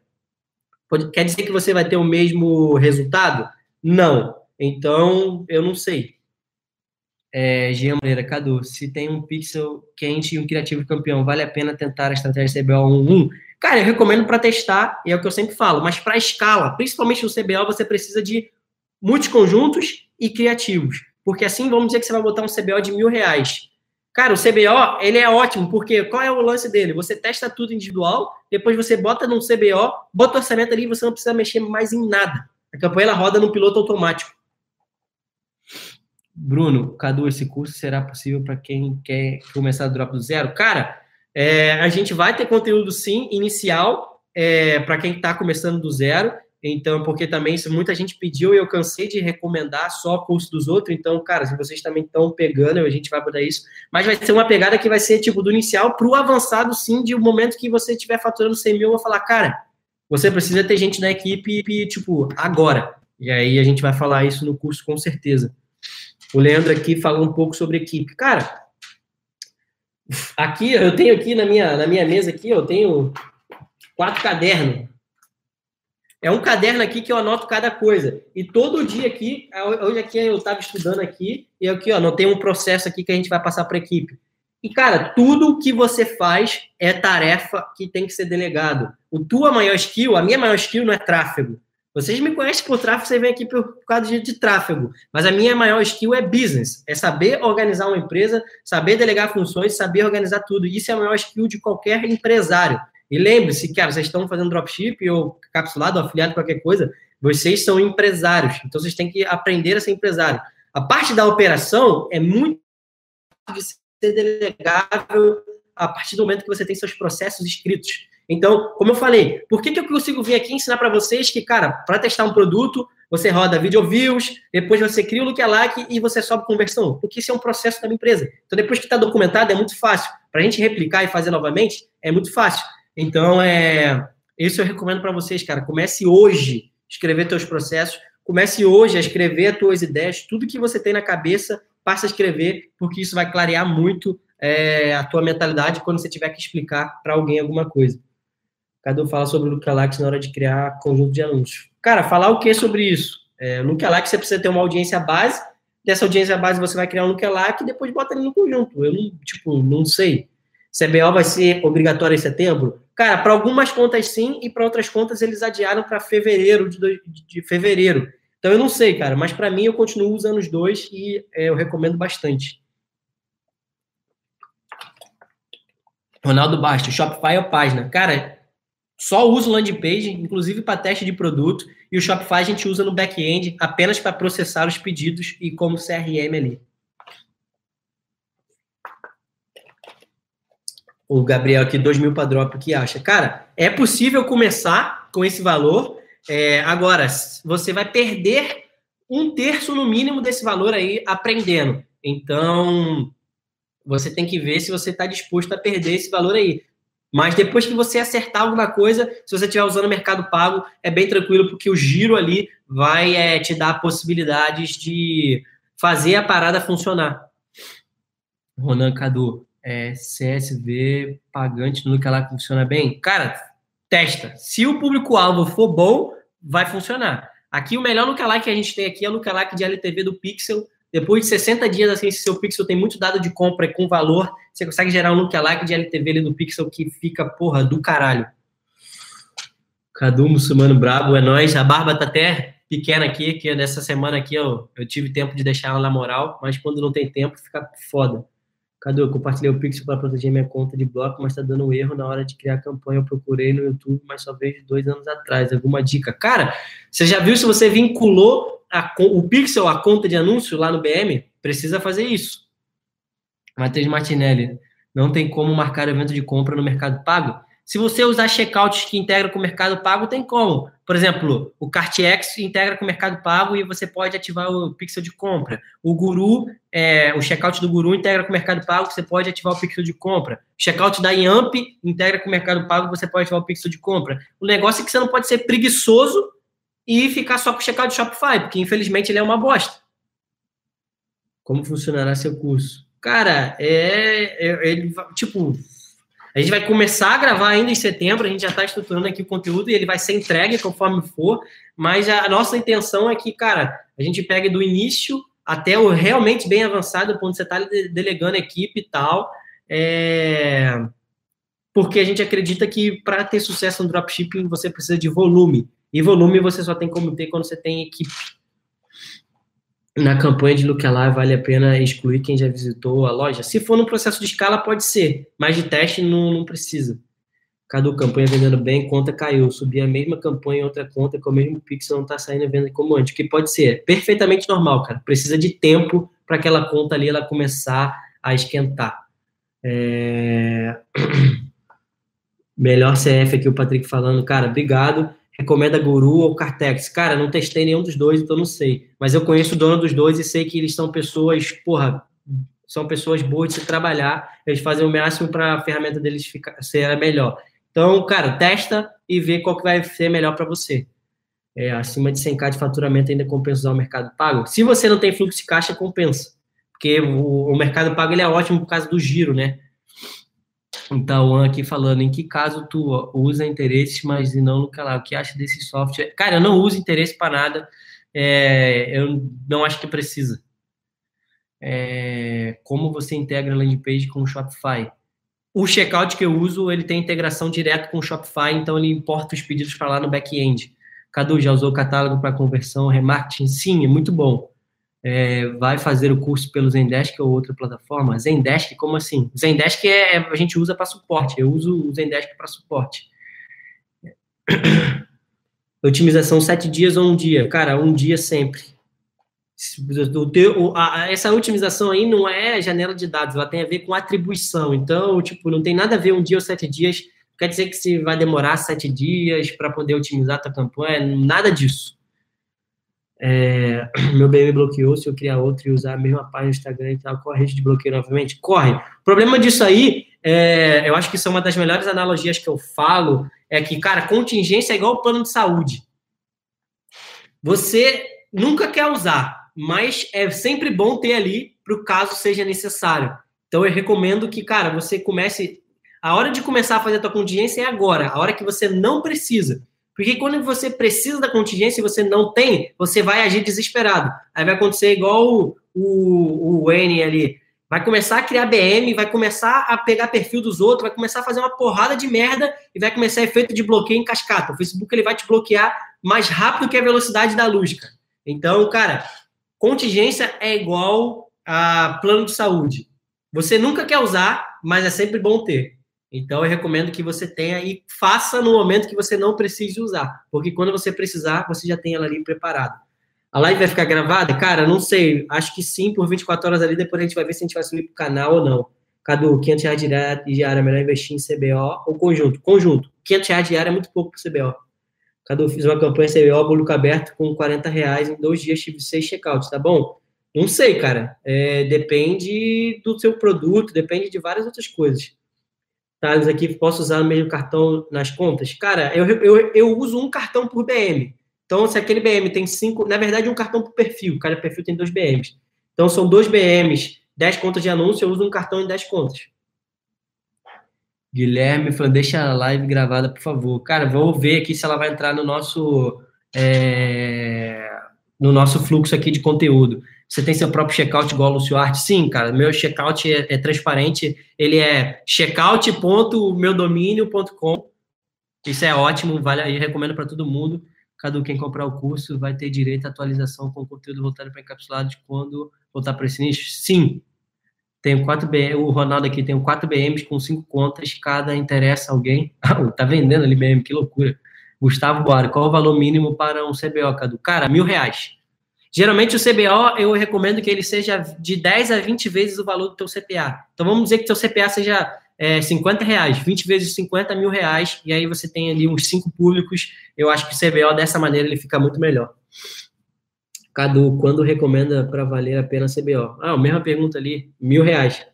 Quer dizer que você vai ter o mesmo resultado? Não. Então, eu não sei. É, Gia Moreira, Cadu, se tem um pixel quente e um criativo campeão, vale a pena tentar a estratégia CBO 1.1? Cara, eu recomendo para testar, e é o que eu sempre falo, mas para escala, principalmente no CBO, você precisa de multiconjuntos e criativos. Porque assim, vamos dizer que você vai botar um CBO de mil reais. Cara, o CBO, ele é ótimo, porque qual é o lance dele? Você testa tudo individual, depois você bota num CBO, bota o orçamento ali e você não precisa mexer mais em nada. A campanha ela roda no piloto automático. Bruno, Cadu, esse curso será possível para quem quer começar do drop do zero? Cara, é, a gente vai ter conteúdo sim, inicial, é, para quem está começando do zero. Então, porque também muita gente pediu e eu cansei de recomendar só curso dos outros. Então, cara, se vocês também estão pegando, a gente vai mudar isso. Mas vai ser uma pegada que vai ser tipo do inicial para o avançado, sim, de um momento que você estiver faturando 100 mil, eu vou falar, cara, você precisa ter gente na equipe, tipo, agora. E aí a gente vai falar isso no curso com certeza. O Leandro aqui falou um pouco sobre equipe. Cara, aqui eu tenho aqui na minha, na minha mesa aqui, eu tenho quatro cadernos é um caderno aqui que eu anoto cada coisa. E todo dia aqui, hoje aqui eu estava estudando aqui, e aqui, ó, anotei um processo aqui que a gente vai passar para a equipe. E, cara, tudo que você faz é tarefa que tem que ser delegado. O tua maior skill, a minha maior skill não é tráfego. Vocês me conhecem por tráfego, você vem aqui por causa de, de tráfego. Mas a minha maior skill é business. É saber organizar uma empresa, saber delegar funções, saber organizar tudo. Isso é a maior skill de qualquer empresário. E lembre-se, cara, vocês estão fazendo dropship ou capsulado, ou afiliado, qualquer coisa, vocês são empresários. Então, vocês têm que aprender a ser empresário. A parte da operação é muito de ser delegável a partir do momento que você tem seus processos escritos. Então, como eu falei, por que, que eu consigo vir aqui ensinar para vocês que, cara, para testar um produto, você roda video views, depois você cria o lookalike e você sobe conversão? Porque isso é um processo da minha empresa. Então, depois que está documentado, é muito fácil. Para a gente replicar e fazer novamente, é muito fácil. Então, é, isso eu recomendo para vocês, cara. Comece hoje a escrever teus processos, comece hoje a escrever as tuas ideias, tudo que você tem na cabeça, passa a escrever, porque isso vai clarear muito é, a tua mentalidade quando você tiver que explicar para alguém alguma coisa. Cadu fala sobre o Lookalike na hora de criar conjunto de anúncios. Cara, falar o que sobre isso? É, no você precisa ter uma audiência base, dessa audiência base você vai criar um Lookalike e depois bota ele no conjunto. Eu não, tipo, não sei. CBO vai ser obrigatório em setembro? Cara, para algumas contas sim, e para outras contas eles adiaram para fevereiro de, de, fevereiro. Então eu não sei, cara, mas para mim eu continuo usando os dois e é, eu recomendo bastante. Ronaldo Bastos, Shopify ou página? Cara, só uso landing page, inclusive para teste de produto, e o Shopify a gente usa no back-end apenas para processar os pedidos e como CRM ali. o Gabriel aqui, 2 mil para drop, que acha? Cara, é possível começar com esse valor. É, agora, você vai perder um terço no mínimo desse valor aí aprendendo. Então, você tem que ver se você está disposto a perder esse valor aí. Mas depois que você acertar alguma coisa, se você estiver usando o Mercado Pago, é bem tranquilo, porque o giro ali vai é, te dar possibilidades de fazer a parada funcionar. Ronan Cadu, é, CSV pagante no que ela funciona bem? Cara, testa. Se o público-alvo for bom, vai funcionar. Aqui o melhor lookalike que a gente tem aqui é o lookalike de LTV do Pixel. Depois de 60 dias, assim, se seu Pixel tem muito dado de compra com valor, você consegue gerar um lookalike de LTV ali do Pixel que fica, porra, do caralho. Cadu Muçulmano Brabo, é nóis. A barba tá até pequena aqui, que nessa semana aqui eu, eu tive tempo de deixar ela na moral, mas quando não tem tempo, fica foda. Cadu, eu compartilhei o Pixel para proteger minha conta de bloco, mas está dando erro na hora de criar a campanha. Eu procurei no YouTube, mas só vejo dois anos atrás. Alguma dica? Cara, você já viu se você vinculou a, o Pixel à conta de anúncio lá no BM? Precisa fazer isso. Matheus Martinelli, não tem como marcar evento de compra no Mercado Pago? Se você usar checkouts que integram com o Mercado Pago, tem como. Por exemplo, o CartX integra com o Mercado Pago e você pode ativar o pixel de compra. O Guru, é, o checkout do Guru integra com o Mercado Pago, você pode ativar o pixel de compra. O checkout da Yamp integra com o Mercado Pago, você pode ativar o pixel de compra. O negócio é que você não pode ser preguiçoso e ficar só com o checkout do Shopify, porque infelizmente ele é uma bosta. Como funcionará seu curso? Cara, é, é ele, tipo, A gente vai começar a gravar ainda em setembro, a gente já está estruturando aqui o conteúdo e ele vai ser entregue conforme for, mas a nossa intenção é que, cara, a gente pegue do início até o realmente bem avançado, quando você está delegando equipe e tal, é... porque a gente acredita que para ter sucesso no dropshipping você precisa de volume, e volume você só tem como ter quando você tem equipe na campanha de Lookalike vale a pena excluir quem já visitou a loja? Se for no processo de escala, pode ser, mas de teste não, não precisa. Cada campanha vendendo bem, conta caiu. Subir a mesma campanha em outra conta com o mesmo pixel não está saindo venda como antes. O que pode ser? É perfeitamente normal, cara. Precisa de tempo para aquela conta ali ela começar a esquentar. É... Melhor CF aqui, o Patrick falando. Cara, obrigado recomenda Guru ou Cartex. Cara, não testei nenhum dos dois, então não sei. Mas eu conheço o dono dos dois e sei que eles são pessoas, porra, são pessoas boas de se trabalhar. Eles fazem o máximo para a ferramenta deles ficar, ser melhor. Então, cara, testa e vê qual que vai ser melhor para você. É, acima de 100k de faturamento ainda compensa usar o mercado pago. Se você não tem fluxo de caixa, compensa. Porque o, o mercado pago ele é ótimo por causa do giro, né? Então, aqui falando, em que caso tu usa interesses, mas não no canal? O que acha desse software? Cara, eu não uso interesse para nada. É, eu não acho que precisa. É, como você integra a landing page com o Shopify? O checkout que eu uso, ele tem integração direto com o Shopify, então ele importa os pedidos para lá no back-end. Cadu, já usou o catálogo para conversão, remarketing? Sim, é muito bom é, vai fazer o curso pelo Zendesk ou outra plataforma? Zendesk, como assim? Zendesk é, é a gente usa para suporte, eu uso o Zendesk para suporte. Otimização sete dias ou um dia? Cara, um dia sempre. essa otimização aí não é janela de dados, ela tem a ver com atribuição. Então, tipo, não tem nada a ver um dia ou sete dias. Quer dizer que se vai demorar sete dias para poder otimizar a tua campanha, nada disso. É, meu BM bloqueou, se eu criar outro e usar a mesma página do Instagram e tal, corre risco de bloqueio novamente? Corre. O problema disso aí, é, eu acho que isso é uma das melhores analogias que eu falo, é que, cara, contingência é igual o plano de saúde. Você nunca quer usar, mas é sempre bom ter ali para o caso seja necessário. Então eu recomendo que, cara, você comece. A hora de começar a fazer a tua contingência é agora, a hora que você não precisa. Porque quando você precisa da contingência e você não tem, você vai agir desesperado. Aí vai acontecer igual o, o, o Wayne ali. Vai começar a criar BM, vai começar a pegar perfil dos outros, vai começar a fazer uma porrada de merda e vai começar efeito de bloqueio em cascata. O Facebook ele vai te bloquear mais rápido que a velocidade da luz, cara. Então, cara, contingência é igual a plano de saúde. Você nunca quer usar, mas é sempre bom ter. Então, eu recomendo que você tenha e faça no momento que você não precise usar, porque quando você precisar, você já tem ela ali preparada. A live vai ficar gravada? Cara, não sei. Acho que sim, por 24 horas ali. Depois a gente vai ver se a gente vai subir para o canal ou não. Cadu, 500 reais diária, melhor investir em CBO ou conjunto? Conjunto. 500 reais diária é muito pouco para CBO. Cadu, fiz uma campanha CBO, bolo aberto, com 40 reais. Em dois dias tive seis checkouts, tá bom? Não sei, cara. É, depende do seu produto, depende de várias outras coisas. Aqui, posso usar o mesmo cartão nas contas? Cara, eu, eu, eu uso um cartão por BM. Então, se aquele BM tem cinco, na verdade, um cartão por perfil, cada perfil tem dois BMs. Então, são dois BMs, 10 contas de anúncio, eu uso um cartão em 10 contas. Guilherme falando, deixa a live gravada, por favor. Cara, vou ver aqui se ela vai entrar no nosso, é, no nosso fluxo aqui de conteúdo. Você tem seu próprio checkout igual o Lucio Arte? Sim, cara. Meu checkout é, é transparente. Ele é checkout.meudomínio.com. Isso é ótimo, vale aí, recomendo para todo mundo. Cada quem comprar o curso vai ter direito à atualização com conteúdo voltado para encapsulados quando voltar para esse nicho? Sim. Tenho quatro BM, o Ronaldo aqui tem quatro BMs com cinco contas, cada interessa alguém. tá vendendo ali BM, que loucura. Gustavo Bora, qual o valor mínimo para um CBO, Cadu? Cara, mil reais. Geralmente o CBO eu recomendo que ele seja de 10 a 20 vezes o valor do teu CPA. Então vamos dizer que teu CPA seja é, 50 reais, 20 vezes 50 mil reais, e aí você tem ali uns cinco públicos. Eu acho que o CBO dessa maneira ele fica muito melhor. Cadu, quando recomenda para valer a pena CBO? Ah, a mesma pergunta ali, mil reais.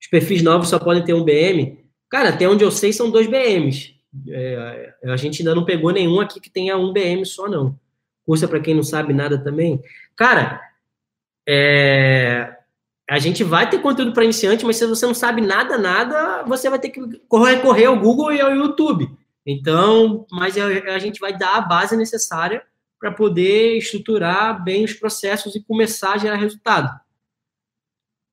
Os perfis novos só podem ter um BM? Cara, até onde eu sei são dois BMs. É, a gente ainda não pegou nenhum aqui que tenha um BM só, não. Curso é para quem não sabe nada também. Cara, é... a gente vai ter conteúdo para iniciante, mas se você não sabe nada, nada, você vai ter que recorrer ao Google e ao YouTube. Então, mas a, gente vai dar a base necessária para poder estruturar bem os processos e começar a gerar resultado.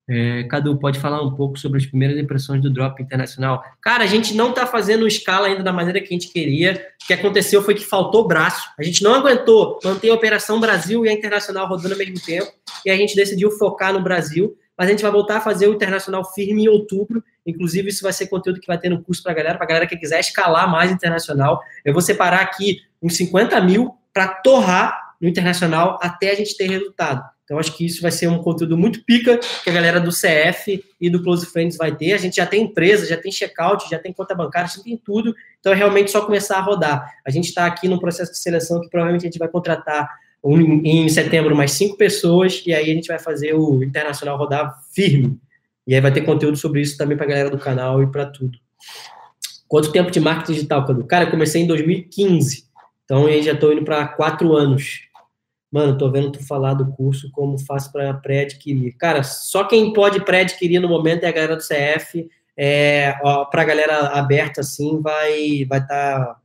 É, Cadu, pode falar um pouco sobre as primeiras impressões do drop internacional? Cara, a gente não está fazendo escala ainda da maneira que a gente queria. O que aconteceu foi que faltou braço. A gente não aguentou manter a Operação Brasil e a Internacional rodando ao mesmo tempo. E a gente decidiu focar no Brasil mas a gente vai voltar a fazer o internacional firme em outubro. Inclusive, isso vai ser conteúdo que vai ter no curso para a galera, para a galera que quiser escalar mais internacional. Eu vou separar aqui uns 50 mil para torrar no internacional até a gente ter resultado. Então, acho que isso vai ser um conteúdo muito pica que a galera do CF e do Close Friends vai ter. A gente já tem empresa, já tem checkout, já tem conta bancária, já tem tudo. Então, é realmente só começar a rodar. A gente está aqui no processo de seleção que provavelmente a gente vai contratar em setembro mais cinco pessoas, e aí a gente vai fazer o Internacional rodar firme. E aí vai ter conteúdo sobre isso também para a galera do canal e para tudo. Quanto tempo de marketing digital, Cadu? Cara, eu comecei em 2015, então eu já estou indo para quatro anos. Mano, tô vendo tu falar do curso, como faço para pré-adquirir. Cara, só quem pode pré-adquirir no momento é a galera do CF. É, para a galera aberta, assim, vai vai estar tá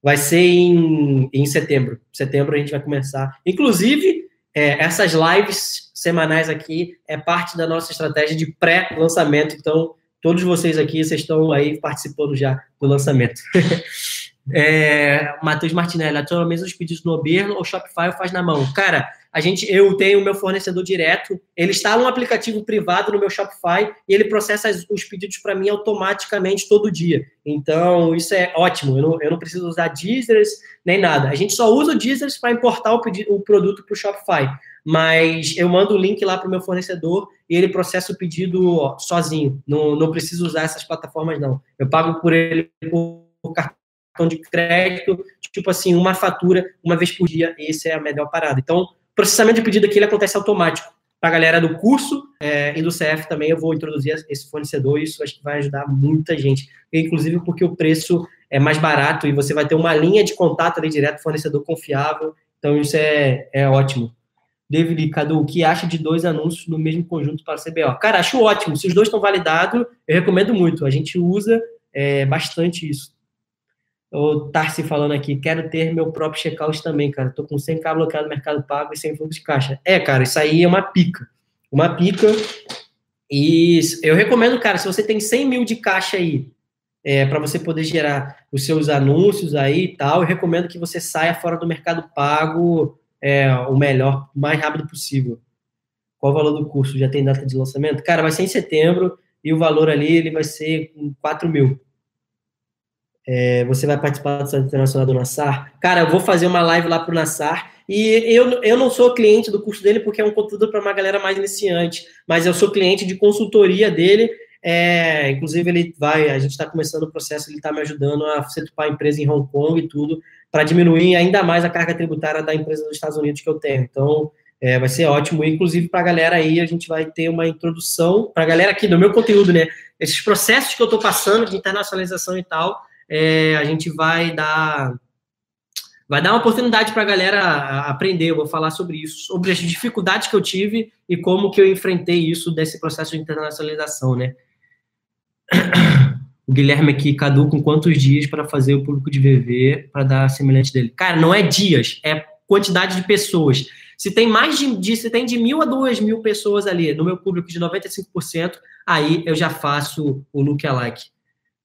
vai ser em, em setembro. Setembro a gente vai começar. Inclusive, é, essas lives semanais aqui é parte da nossa estratégia de pré-lançamento. Então, todos vocês aqui, vocês estão aí participando já do lançamento. é, Matheus Martinelli, atualmente os pedidos no Oberlo ou Shopify faz na mão? Cara, a gente, eu tenho o meu fornecedor direto, ele instala um aplicativo privado no meu Shopify e ele processa os pedidos para mim automaticamente todo dia. Então, isso é ótimo. Eu não, eu não preciso usar Deezers nem nada. A gente só usa o Deezers para importar o, pedido, o produto para o Shopify. Mas eu mando o link lá para o meu fornecedor e ele processa o pedido ó, sozinho. Não, não preciso usar essas plataformas, não. Eu pago por ele por cartão de crédito, tipo assim, uma fatura uma vez por dia. Esse é a melhor parada. Então, processamento de pedido aqui ele acontece automático. Para a galera do curso é, e do CF também, eu vou introduzir esse fornecedor, isso acho que vai ajudar muita gente. Inclusive porque o preço é mais barato e você vai ter uma linha de contato ali direto, fornecedor confiável, então isso é, é ótimo. David, Cadu, o que acha de dois anúncios no mesmo conjunto para a CBO? Cara, acho ótimo. Se os dois estão validados, eu recomendo muito. A gente usa é, bastante isso. O Tarsi falando aqui, quero ter meu próprio checkout também, cara. Tô com 100k bloqueado no Mercado Pago e sem fluxo de caixa. É, cara, isso aí é uma pica. Uma pica. E eu recomendo, cara, se você tem 100 mil de caixa aí, é, para você poder gerar os seus anúncios aí e tal, eu recomendo que você saia fora do Mercado Pago é, o melhor, o mais rápido possível. Qual o valor do curso? Já tem data de lançamento? Cara, vai ser em setembro e o valor ali ele vai ser 4 mil. É, você vai participar do Centro Internacional do Nassar? Cara, eu vou fazer uma live lá pro Nassar. E eu, eu não sou cliente do curso dele porque é um conteúdo para uma galera mais iniciante, mas eu sou cliente de consultoria dele. É, inclusive, ele vai, a gente está começando o processo, ele está me ajudando a setupar a empresa em Hong Kong e tudo, para diminuir ainda mais a carga tributária da empresa dos Estados Unidos que eu tenho. Então, é, vai ser ótimo. Inclusive, para a galera aí, a gente vai ter uma introdução, para a galera aqui do meu conteúdo, né? Esses processos que eu estou passando de internacionalização e tal, é, a gente vai dar vai dar uma oportunidade para a galera aprender. Eu vou falar sobre isso, sobre as dificuldades que eu tive e como que eu enfrentei isso desse processo de internacionalização, né? O Guilherme aqui, Cadu, com quantos dias para fazer o público de VV para dar semelhante dele? Cara, não é dias, é quantidade de pessoas. Se tem mais de, de se tem de mil a duas mil pessoas ali no meu público de 95%, aí eu já faço o lookalike.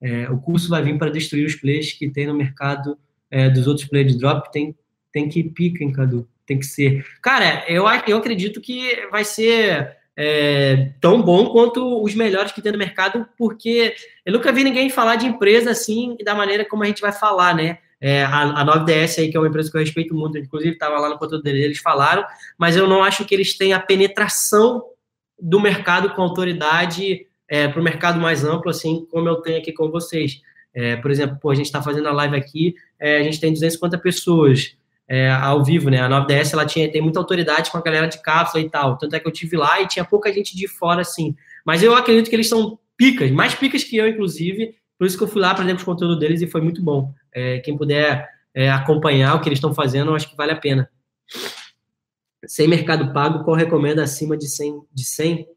É, o curso vai vir para destruir os players que tem no mercado é, dos outros players de drop. Tem, tem que pica, hein, Cadu? Tem que ser. Cara, eu, eu acredito que vai ser é, tão bom quanto os melhores que tem no mercado, porque eu nunca vi ninguém falar de empresa assim da maneira como a gente vai falar, né? É, a, a 9DS aí, que é uma empresa que eu respeito muito, inclusive estava lá no conteúdo deles, eles falaram, mas eu não acho que eles têm a penetração do mercado com autoridade é, para o mercado mais amplo, assim como eu tenho aqui com vocês. É, por exemplo, pô, a gente está fazendo a live aqui, é, a gente tem 250 pessoas é, ao vivo, né? A 9DS ela tinha, tem muita autoridade com a galera de cápsula e tal. Tanto é que eu tive lá e tinha pouca gente de fora, assim. Mas eu acredito que eles são picas, mais picas que eu, inclusive. Por isso que eu fui lá aprender com o conteúdo deles e foi muito bom. É, quem puder é, acompanhar o que eles estão fazendo, eu acho que vale a pena. Sem mercado pago, qual recomenda acima de 100? De 100?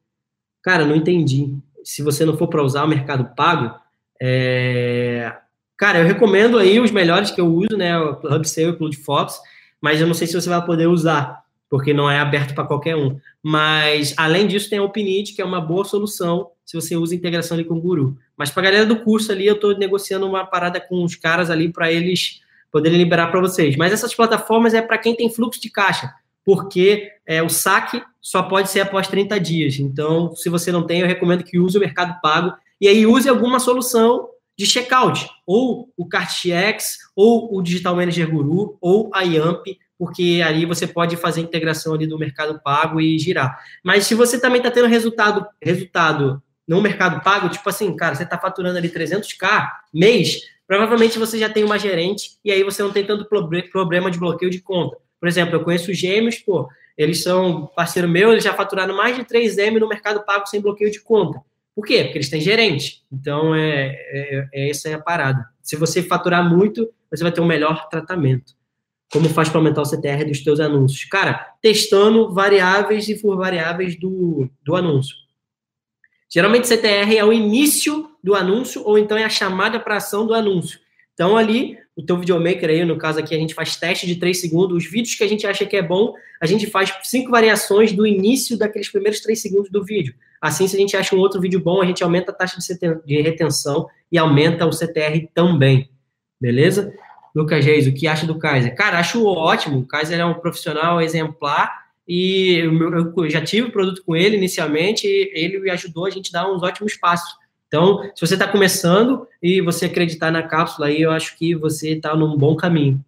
Cara, não entendi. Se você não for para usar o Mercado Pago, é... cara, eu recomendo aí os melhores que eu uso, né? O HubSale e o CloudFox, mas eu não sei se você vai poder usar, porque não é aberto para qualquer um. Mas, além disso, tem a Opinit, que é uma boa solução se você usa integração ali com o Guru. Mas para a galera do curso ali, eu estou negociando uma parada com os caras ali para eles poderem liberar para vocês. Mas essas plataformas é para quem tem fluxo de caixa, porque é, o saque só pode ser após 30 dias. Então, se você não tem, eu recomendo que use o Mercado Pago e aí use alguma solução de checkout, ou o CartX, ou o Digital Manager Guru, ou a Yamp, porque aí você pode fazer a integração ali do Mercado Pago e girar. Mas se você também está tendo resultado, resultado no Mercado Pago, tipo assim, cara, você está faturando ali 300k mês, provavelmente você já tem uma gerente e aí você não tem tanto problema de bloqueio de conta. Por exemplo, eu conheço gêmeos, pô, eles são parceiro meu, eles já faturaram mais de 3M no Mercado Pago sem bloqueio de conta. Por quê? Porque eles têm gerente. Então, é, é, é essa é a parada. Se você faturar muito, você vai ter um melhor tratamento. Como faz para aumentar o CTR dos teus anúncios? Cara, testando variáveis e for variáveis do, do anúncio. Geralmente, CTR é o início do anúncio ou então é a chamada para ação do anúncio. Então, ali, o teu videomaker aí, no caso aqui, a gente faz teste de 3 segundos. Os vídeos que a gente acha que é bom, a gente faz cinco variações do início daqueles primeiros 3 segundos do vídeo. Assim, se a gente acha um outro vídeo bom, a gente aumenta a taxa de retenção e aumenta o CTR também. Beleza? Lucas Reis, o que acha do Kaiser? Cara, acho ótimo. O Kaiser é um profissional exemplar e eu já tive produto com ele inicialmente ele me ajudou a gente dar uns ótimos passos. Então, se você está começando e você acreditar na cápsula aí, eu acho que você está num bom caminho.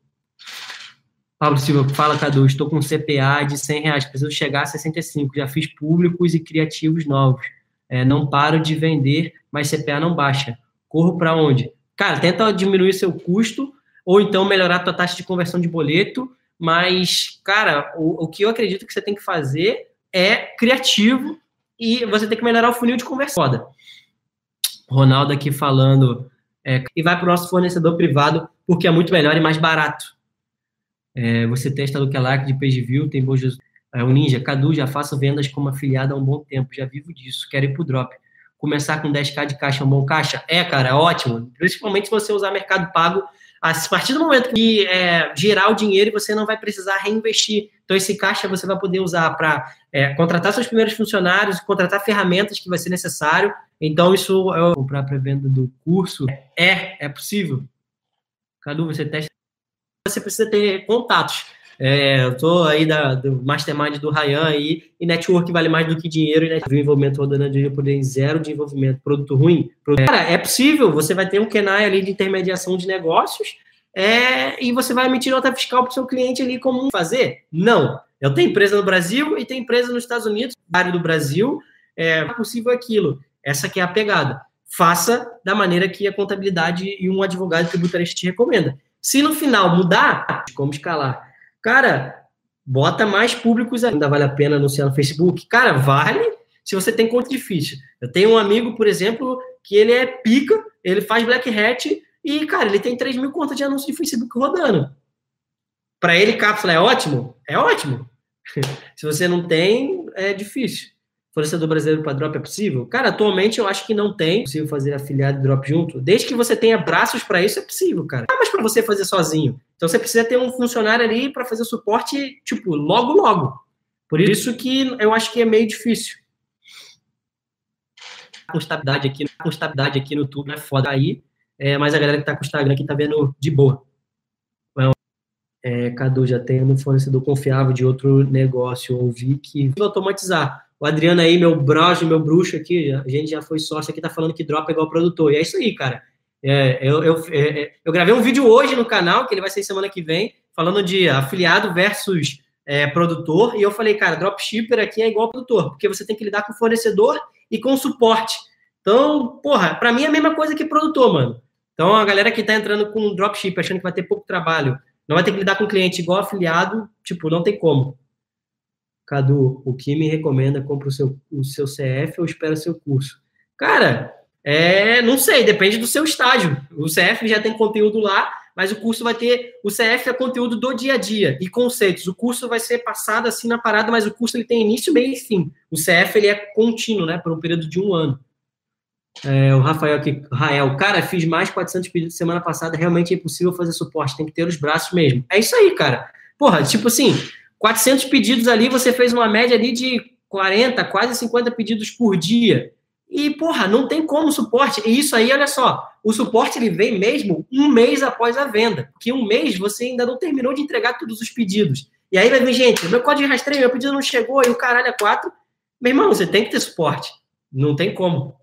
Pablo Silva, fala, Cadu, estou com CPA de 100 reais, preciso chegar a 65, já fiz públicos e criativos novos. É, não paro de vender, mas CPA não baixa. Corro para onde? Cara, tenta diminuir seu custo ou então melhorar a tua taxa de conversão de boleto, mas, cara, o, o que eu acredito que você tem que fazer é criativo e você tem que melhorar o funil de conversão. Ronaldo aqui falando, é, e vai para o nosso fornecedor privado porque é muito melhor e mais barato. É, você testa do que like de page tem bom Jesus. É, o Ninja, Cadu, já faço vendas como afiliado há um bom tempo, já vivo disso, quero ir pro drop. Começar com 10k de caixa é um bom caixa? É, cara, é ótimo. Principalmente se você usar Mercado Pago a partir do momento que é, girar o dinheiro, você não vai precisar reinvestir. Então, esse caixa você vai poder usar para é, contratar seus primeiros funcionários, contratar ferramentas que vai ser necessário. Então, isso é comprar a pré-venda do curso. É, é possível. Cadu, você testa. Você precisa ter contatos. É, eu tô aí da, do mastermind do Ryan aí, e network vale mais do que dinheiro, e né? desenvolvimento rodando de poder zero de envolvimento, produto ruim. Produto... Cara, é possível, você vai ter um KENAI ali de intermediação de negócios, é, e você vai emitir nota fiscal para o seu cliente ali como fazer? Não. Eu tenho empresa no Brasil e tenho empresa nos Estados Unidos, área do Brasil, é possível aquilo. Essa que é a pegada. Faça da maneira que a contabilidade e um advogado tributarista te recomenda. Se no final mudar, como escalar? Cara, bota mais públicos ainda, vale a pena anunciar no Facebook? Cara, vale se você tem conta difícil. Eu tenho um amigo, por exemplo, que ele é pica, ele faz black hat e, cara, ele tem 3 mil contas de anúncio de Facebook rodando. Para ele, cápsula é ótimo? É ótimo. se você não tem, é difícil fornecedor brasileiro para drop é possível? Cara, atualmente eu acho que não tem é possível fazer afiliado de drop junto. Desde que você tenha braços para isso, é possível, cara. Ah, mas para você fazer sozinho. Então você precisa ter um funcionário ali para fazer o suporte, tipo, logo, logo. Por isso que eu acho que é meio difícil. A constabilidade aqui, a constabilidade aqui no YouTube é foda aí, é, mas a galera que tá com o Instagram aqui tá vendo de boa. É, Cadu, já tem um fornecedor confiável de outro negócio, ouvi que automatizar. O Adriano aí, meu broche, meu bruxo aqui, a gente já foi sócio aqui, tá falando que dropa é igual produtor. E é isso aí, cara. É, eu, eu, é, é, eu, gravei um vídeo hoje no canal, que ele vai ser semana que vem, falando de afiliado versus é, produtor. E eu falei, cara, dropshipper aqui é igual produtor, porque você tem que lidar com fornecedor e com suporte. Então, porra, para mim é a mesma coisa que produtor, mano. Então, a galera que tá entrando com dropship, achando que vai ter pouco trabalho, não vai ter que lidar com cliente igual afiliado, tipo, não tem como. Cadu, o que me recomenda? Compra o seu, o seu CF ou espera o seu curso? Cara, é, não sei, depende do seu estágio. O CF já tem conteúdo lá, mas o curso vai ter. O CF é conteúdo do dia a dia e conceitos. O curso vai ser passado assim na parada, mas o curso ele tem início, meio e fim. O CF ele é contínuo, né? Por um período de um ano. É, o Rafael aqui, Rael, cara, fiz mais 400 pedidos semana passada, realmente é impossível fazer suporte, tem que ter os braços mesmo. É isso aí, cara. Porra, tipo assim, 400 pedidos ali, você fez uma média ali de 40, quase 50 pedidos por dia. E, porra, não tem como suporte. E isso aí, olha só, o suporte ele vem mesmo um mês após a venda. Porque um mês você ainda não terminou de entregar todos os pedidos. E aí vai vir, gente, meu código de rastreio, meu pedido não chegou, e o caralho é 4. Meu irmão, você tem que ter suporte. Não tem como.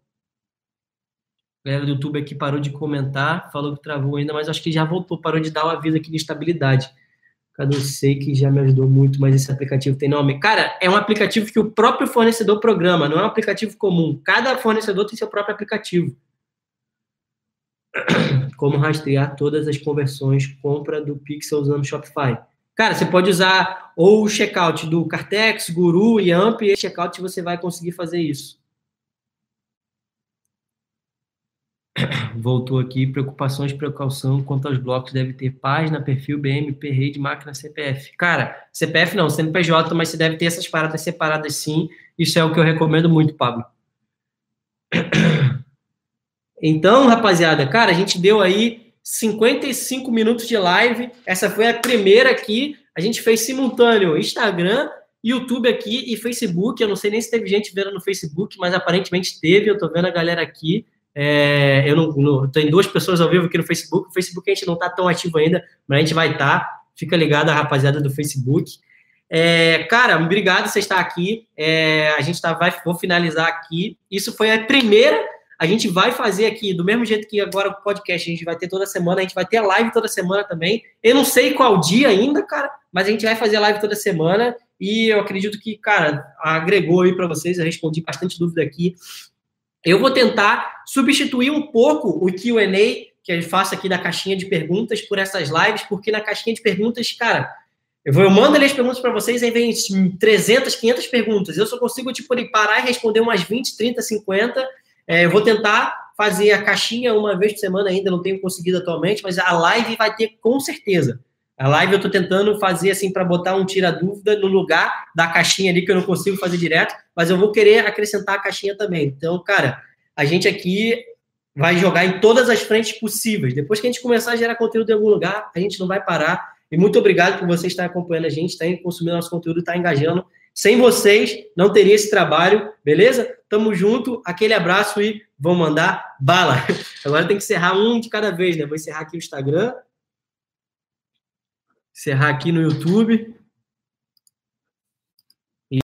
A galera do YouTube aqui parou de comentar, falou que travou ainda, mas acho que já voltou, parou de dar o aviso aqui de estabilidade. Sei que já me ajudou muito, mas esse aplicativo tem nome. Cara, é um aplicativo que o próprio fornecedor programa, não é um aplicativo comum. Cada fornecedor tem seu próprio aplicativo. Como rastrear todas as conversões compra do Pixel usando Shopify. Cara, você pode usar ou o checkout do Cartex, Guru e Amp, e checkout você vai conseguir fazer isso. Voltou aqui, preocupações, precaução quanto aos blocos deve ter página, perfil, BMP, rede, máquina, CPF. Cara, CPF não, CNPJ, mas você deve ter essas paradas separadas sim. Isso é o que eu recomendo muito, Pablo. Então, rapaziada, cara, a gente deu aí 55 minutos de live. Essa foi a primeira aqui. A gente fez simultâneo Instagram, YouTube aqui e Facebook. Eu não sei nem se teve gente vendo no Facebook, mas aparentemente teve. Eu tô vendo a galera aqui. É, eu não, não, tem duas pessoas ao vivo aqui no Facebook. O Facebook a gente não está tão ativo ainda, mas a gente vai estar. Tá. Fica ligado a rapaziada do Facebook. É, cara, obrigado por você estar aqui. É, a gente tá, vai, vou finalizar aqui. Isso foi a primeira. A gente vai fazer aqui, do mesmo jeito que agora o podcast, a gente vai ter toda semana, a gente vai ter live toda semana também. Eu não sei qual dia ainda, cara, mas a gente vai fazer live toda semana. E eu acredito que, cara, agregou aí para vocês. Eu respondi bastante dúvida aqui. Eu vou tentar substituir um pouco o QA que eu faço aqui da caixinha de perguntas por essas lives, porque na caixinha de perguntas, cara, eu, vou, eu mando ali as perguntas para vocês, aí vem 300, 500 perguntas. Eu só consigo tipo, parar e responder umas 20, 30, 50. É, eu vou tentar fazer a caixinha uma vez por semana ainda, não tenho conseguido atualmente, mas a live vai ter com certeza. A live eu estou tentando fazer assim para botar um tira-dúvida no lugar da caixinha ali que eu não consigo fazer direto, mas eu vou querer acrescentar a caixinha também. Então, cara, a gente aqui vai jogar em todas as frentes possíveis. Depois que a gente começar a gerar conteúdo em algum lugar, a gente não vai parar. E muito obrigado por vocês estarem acompanhando a gente, estarem consumindo nosso conteúdo, estar engajando. Sem vocês, não teria esse trabalho, beleza? Tamo junto, aquele abraço e vamos mandar bala. Agora tem que encerrar um de cada vez, né? Vou encerrar aqui o Instagram, encerrar aqui no YouTube.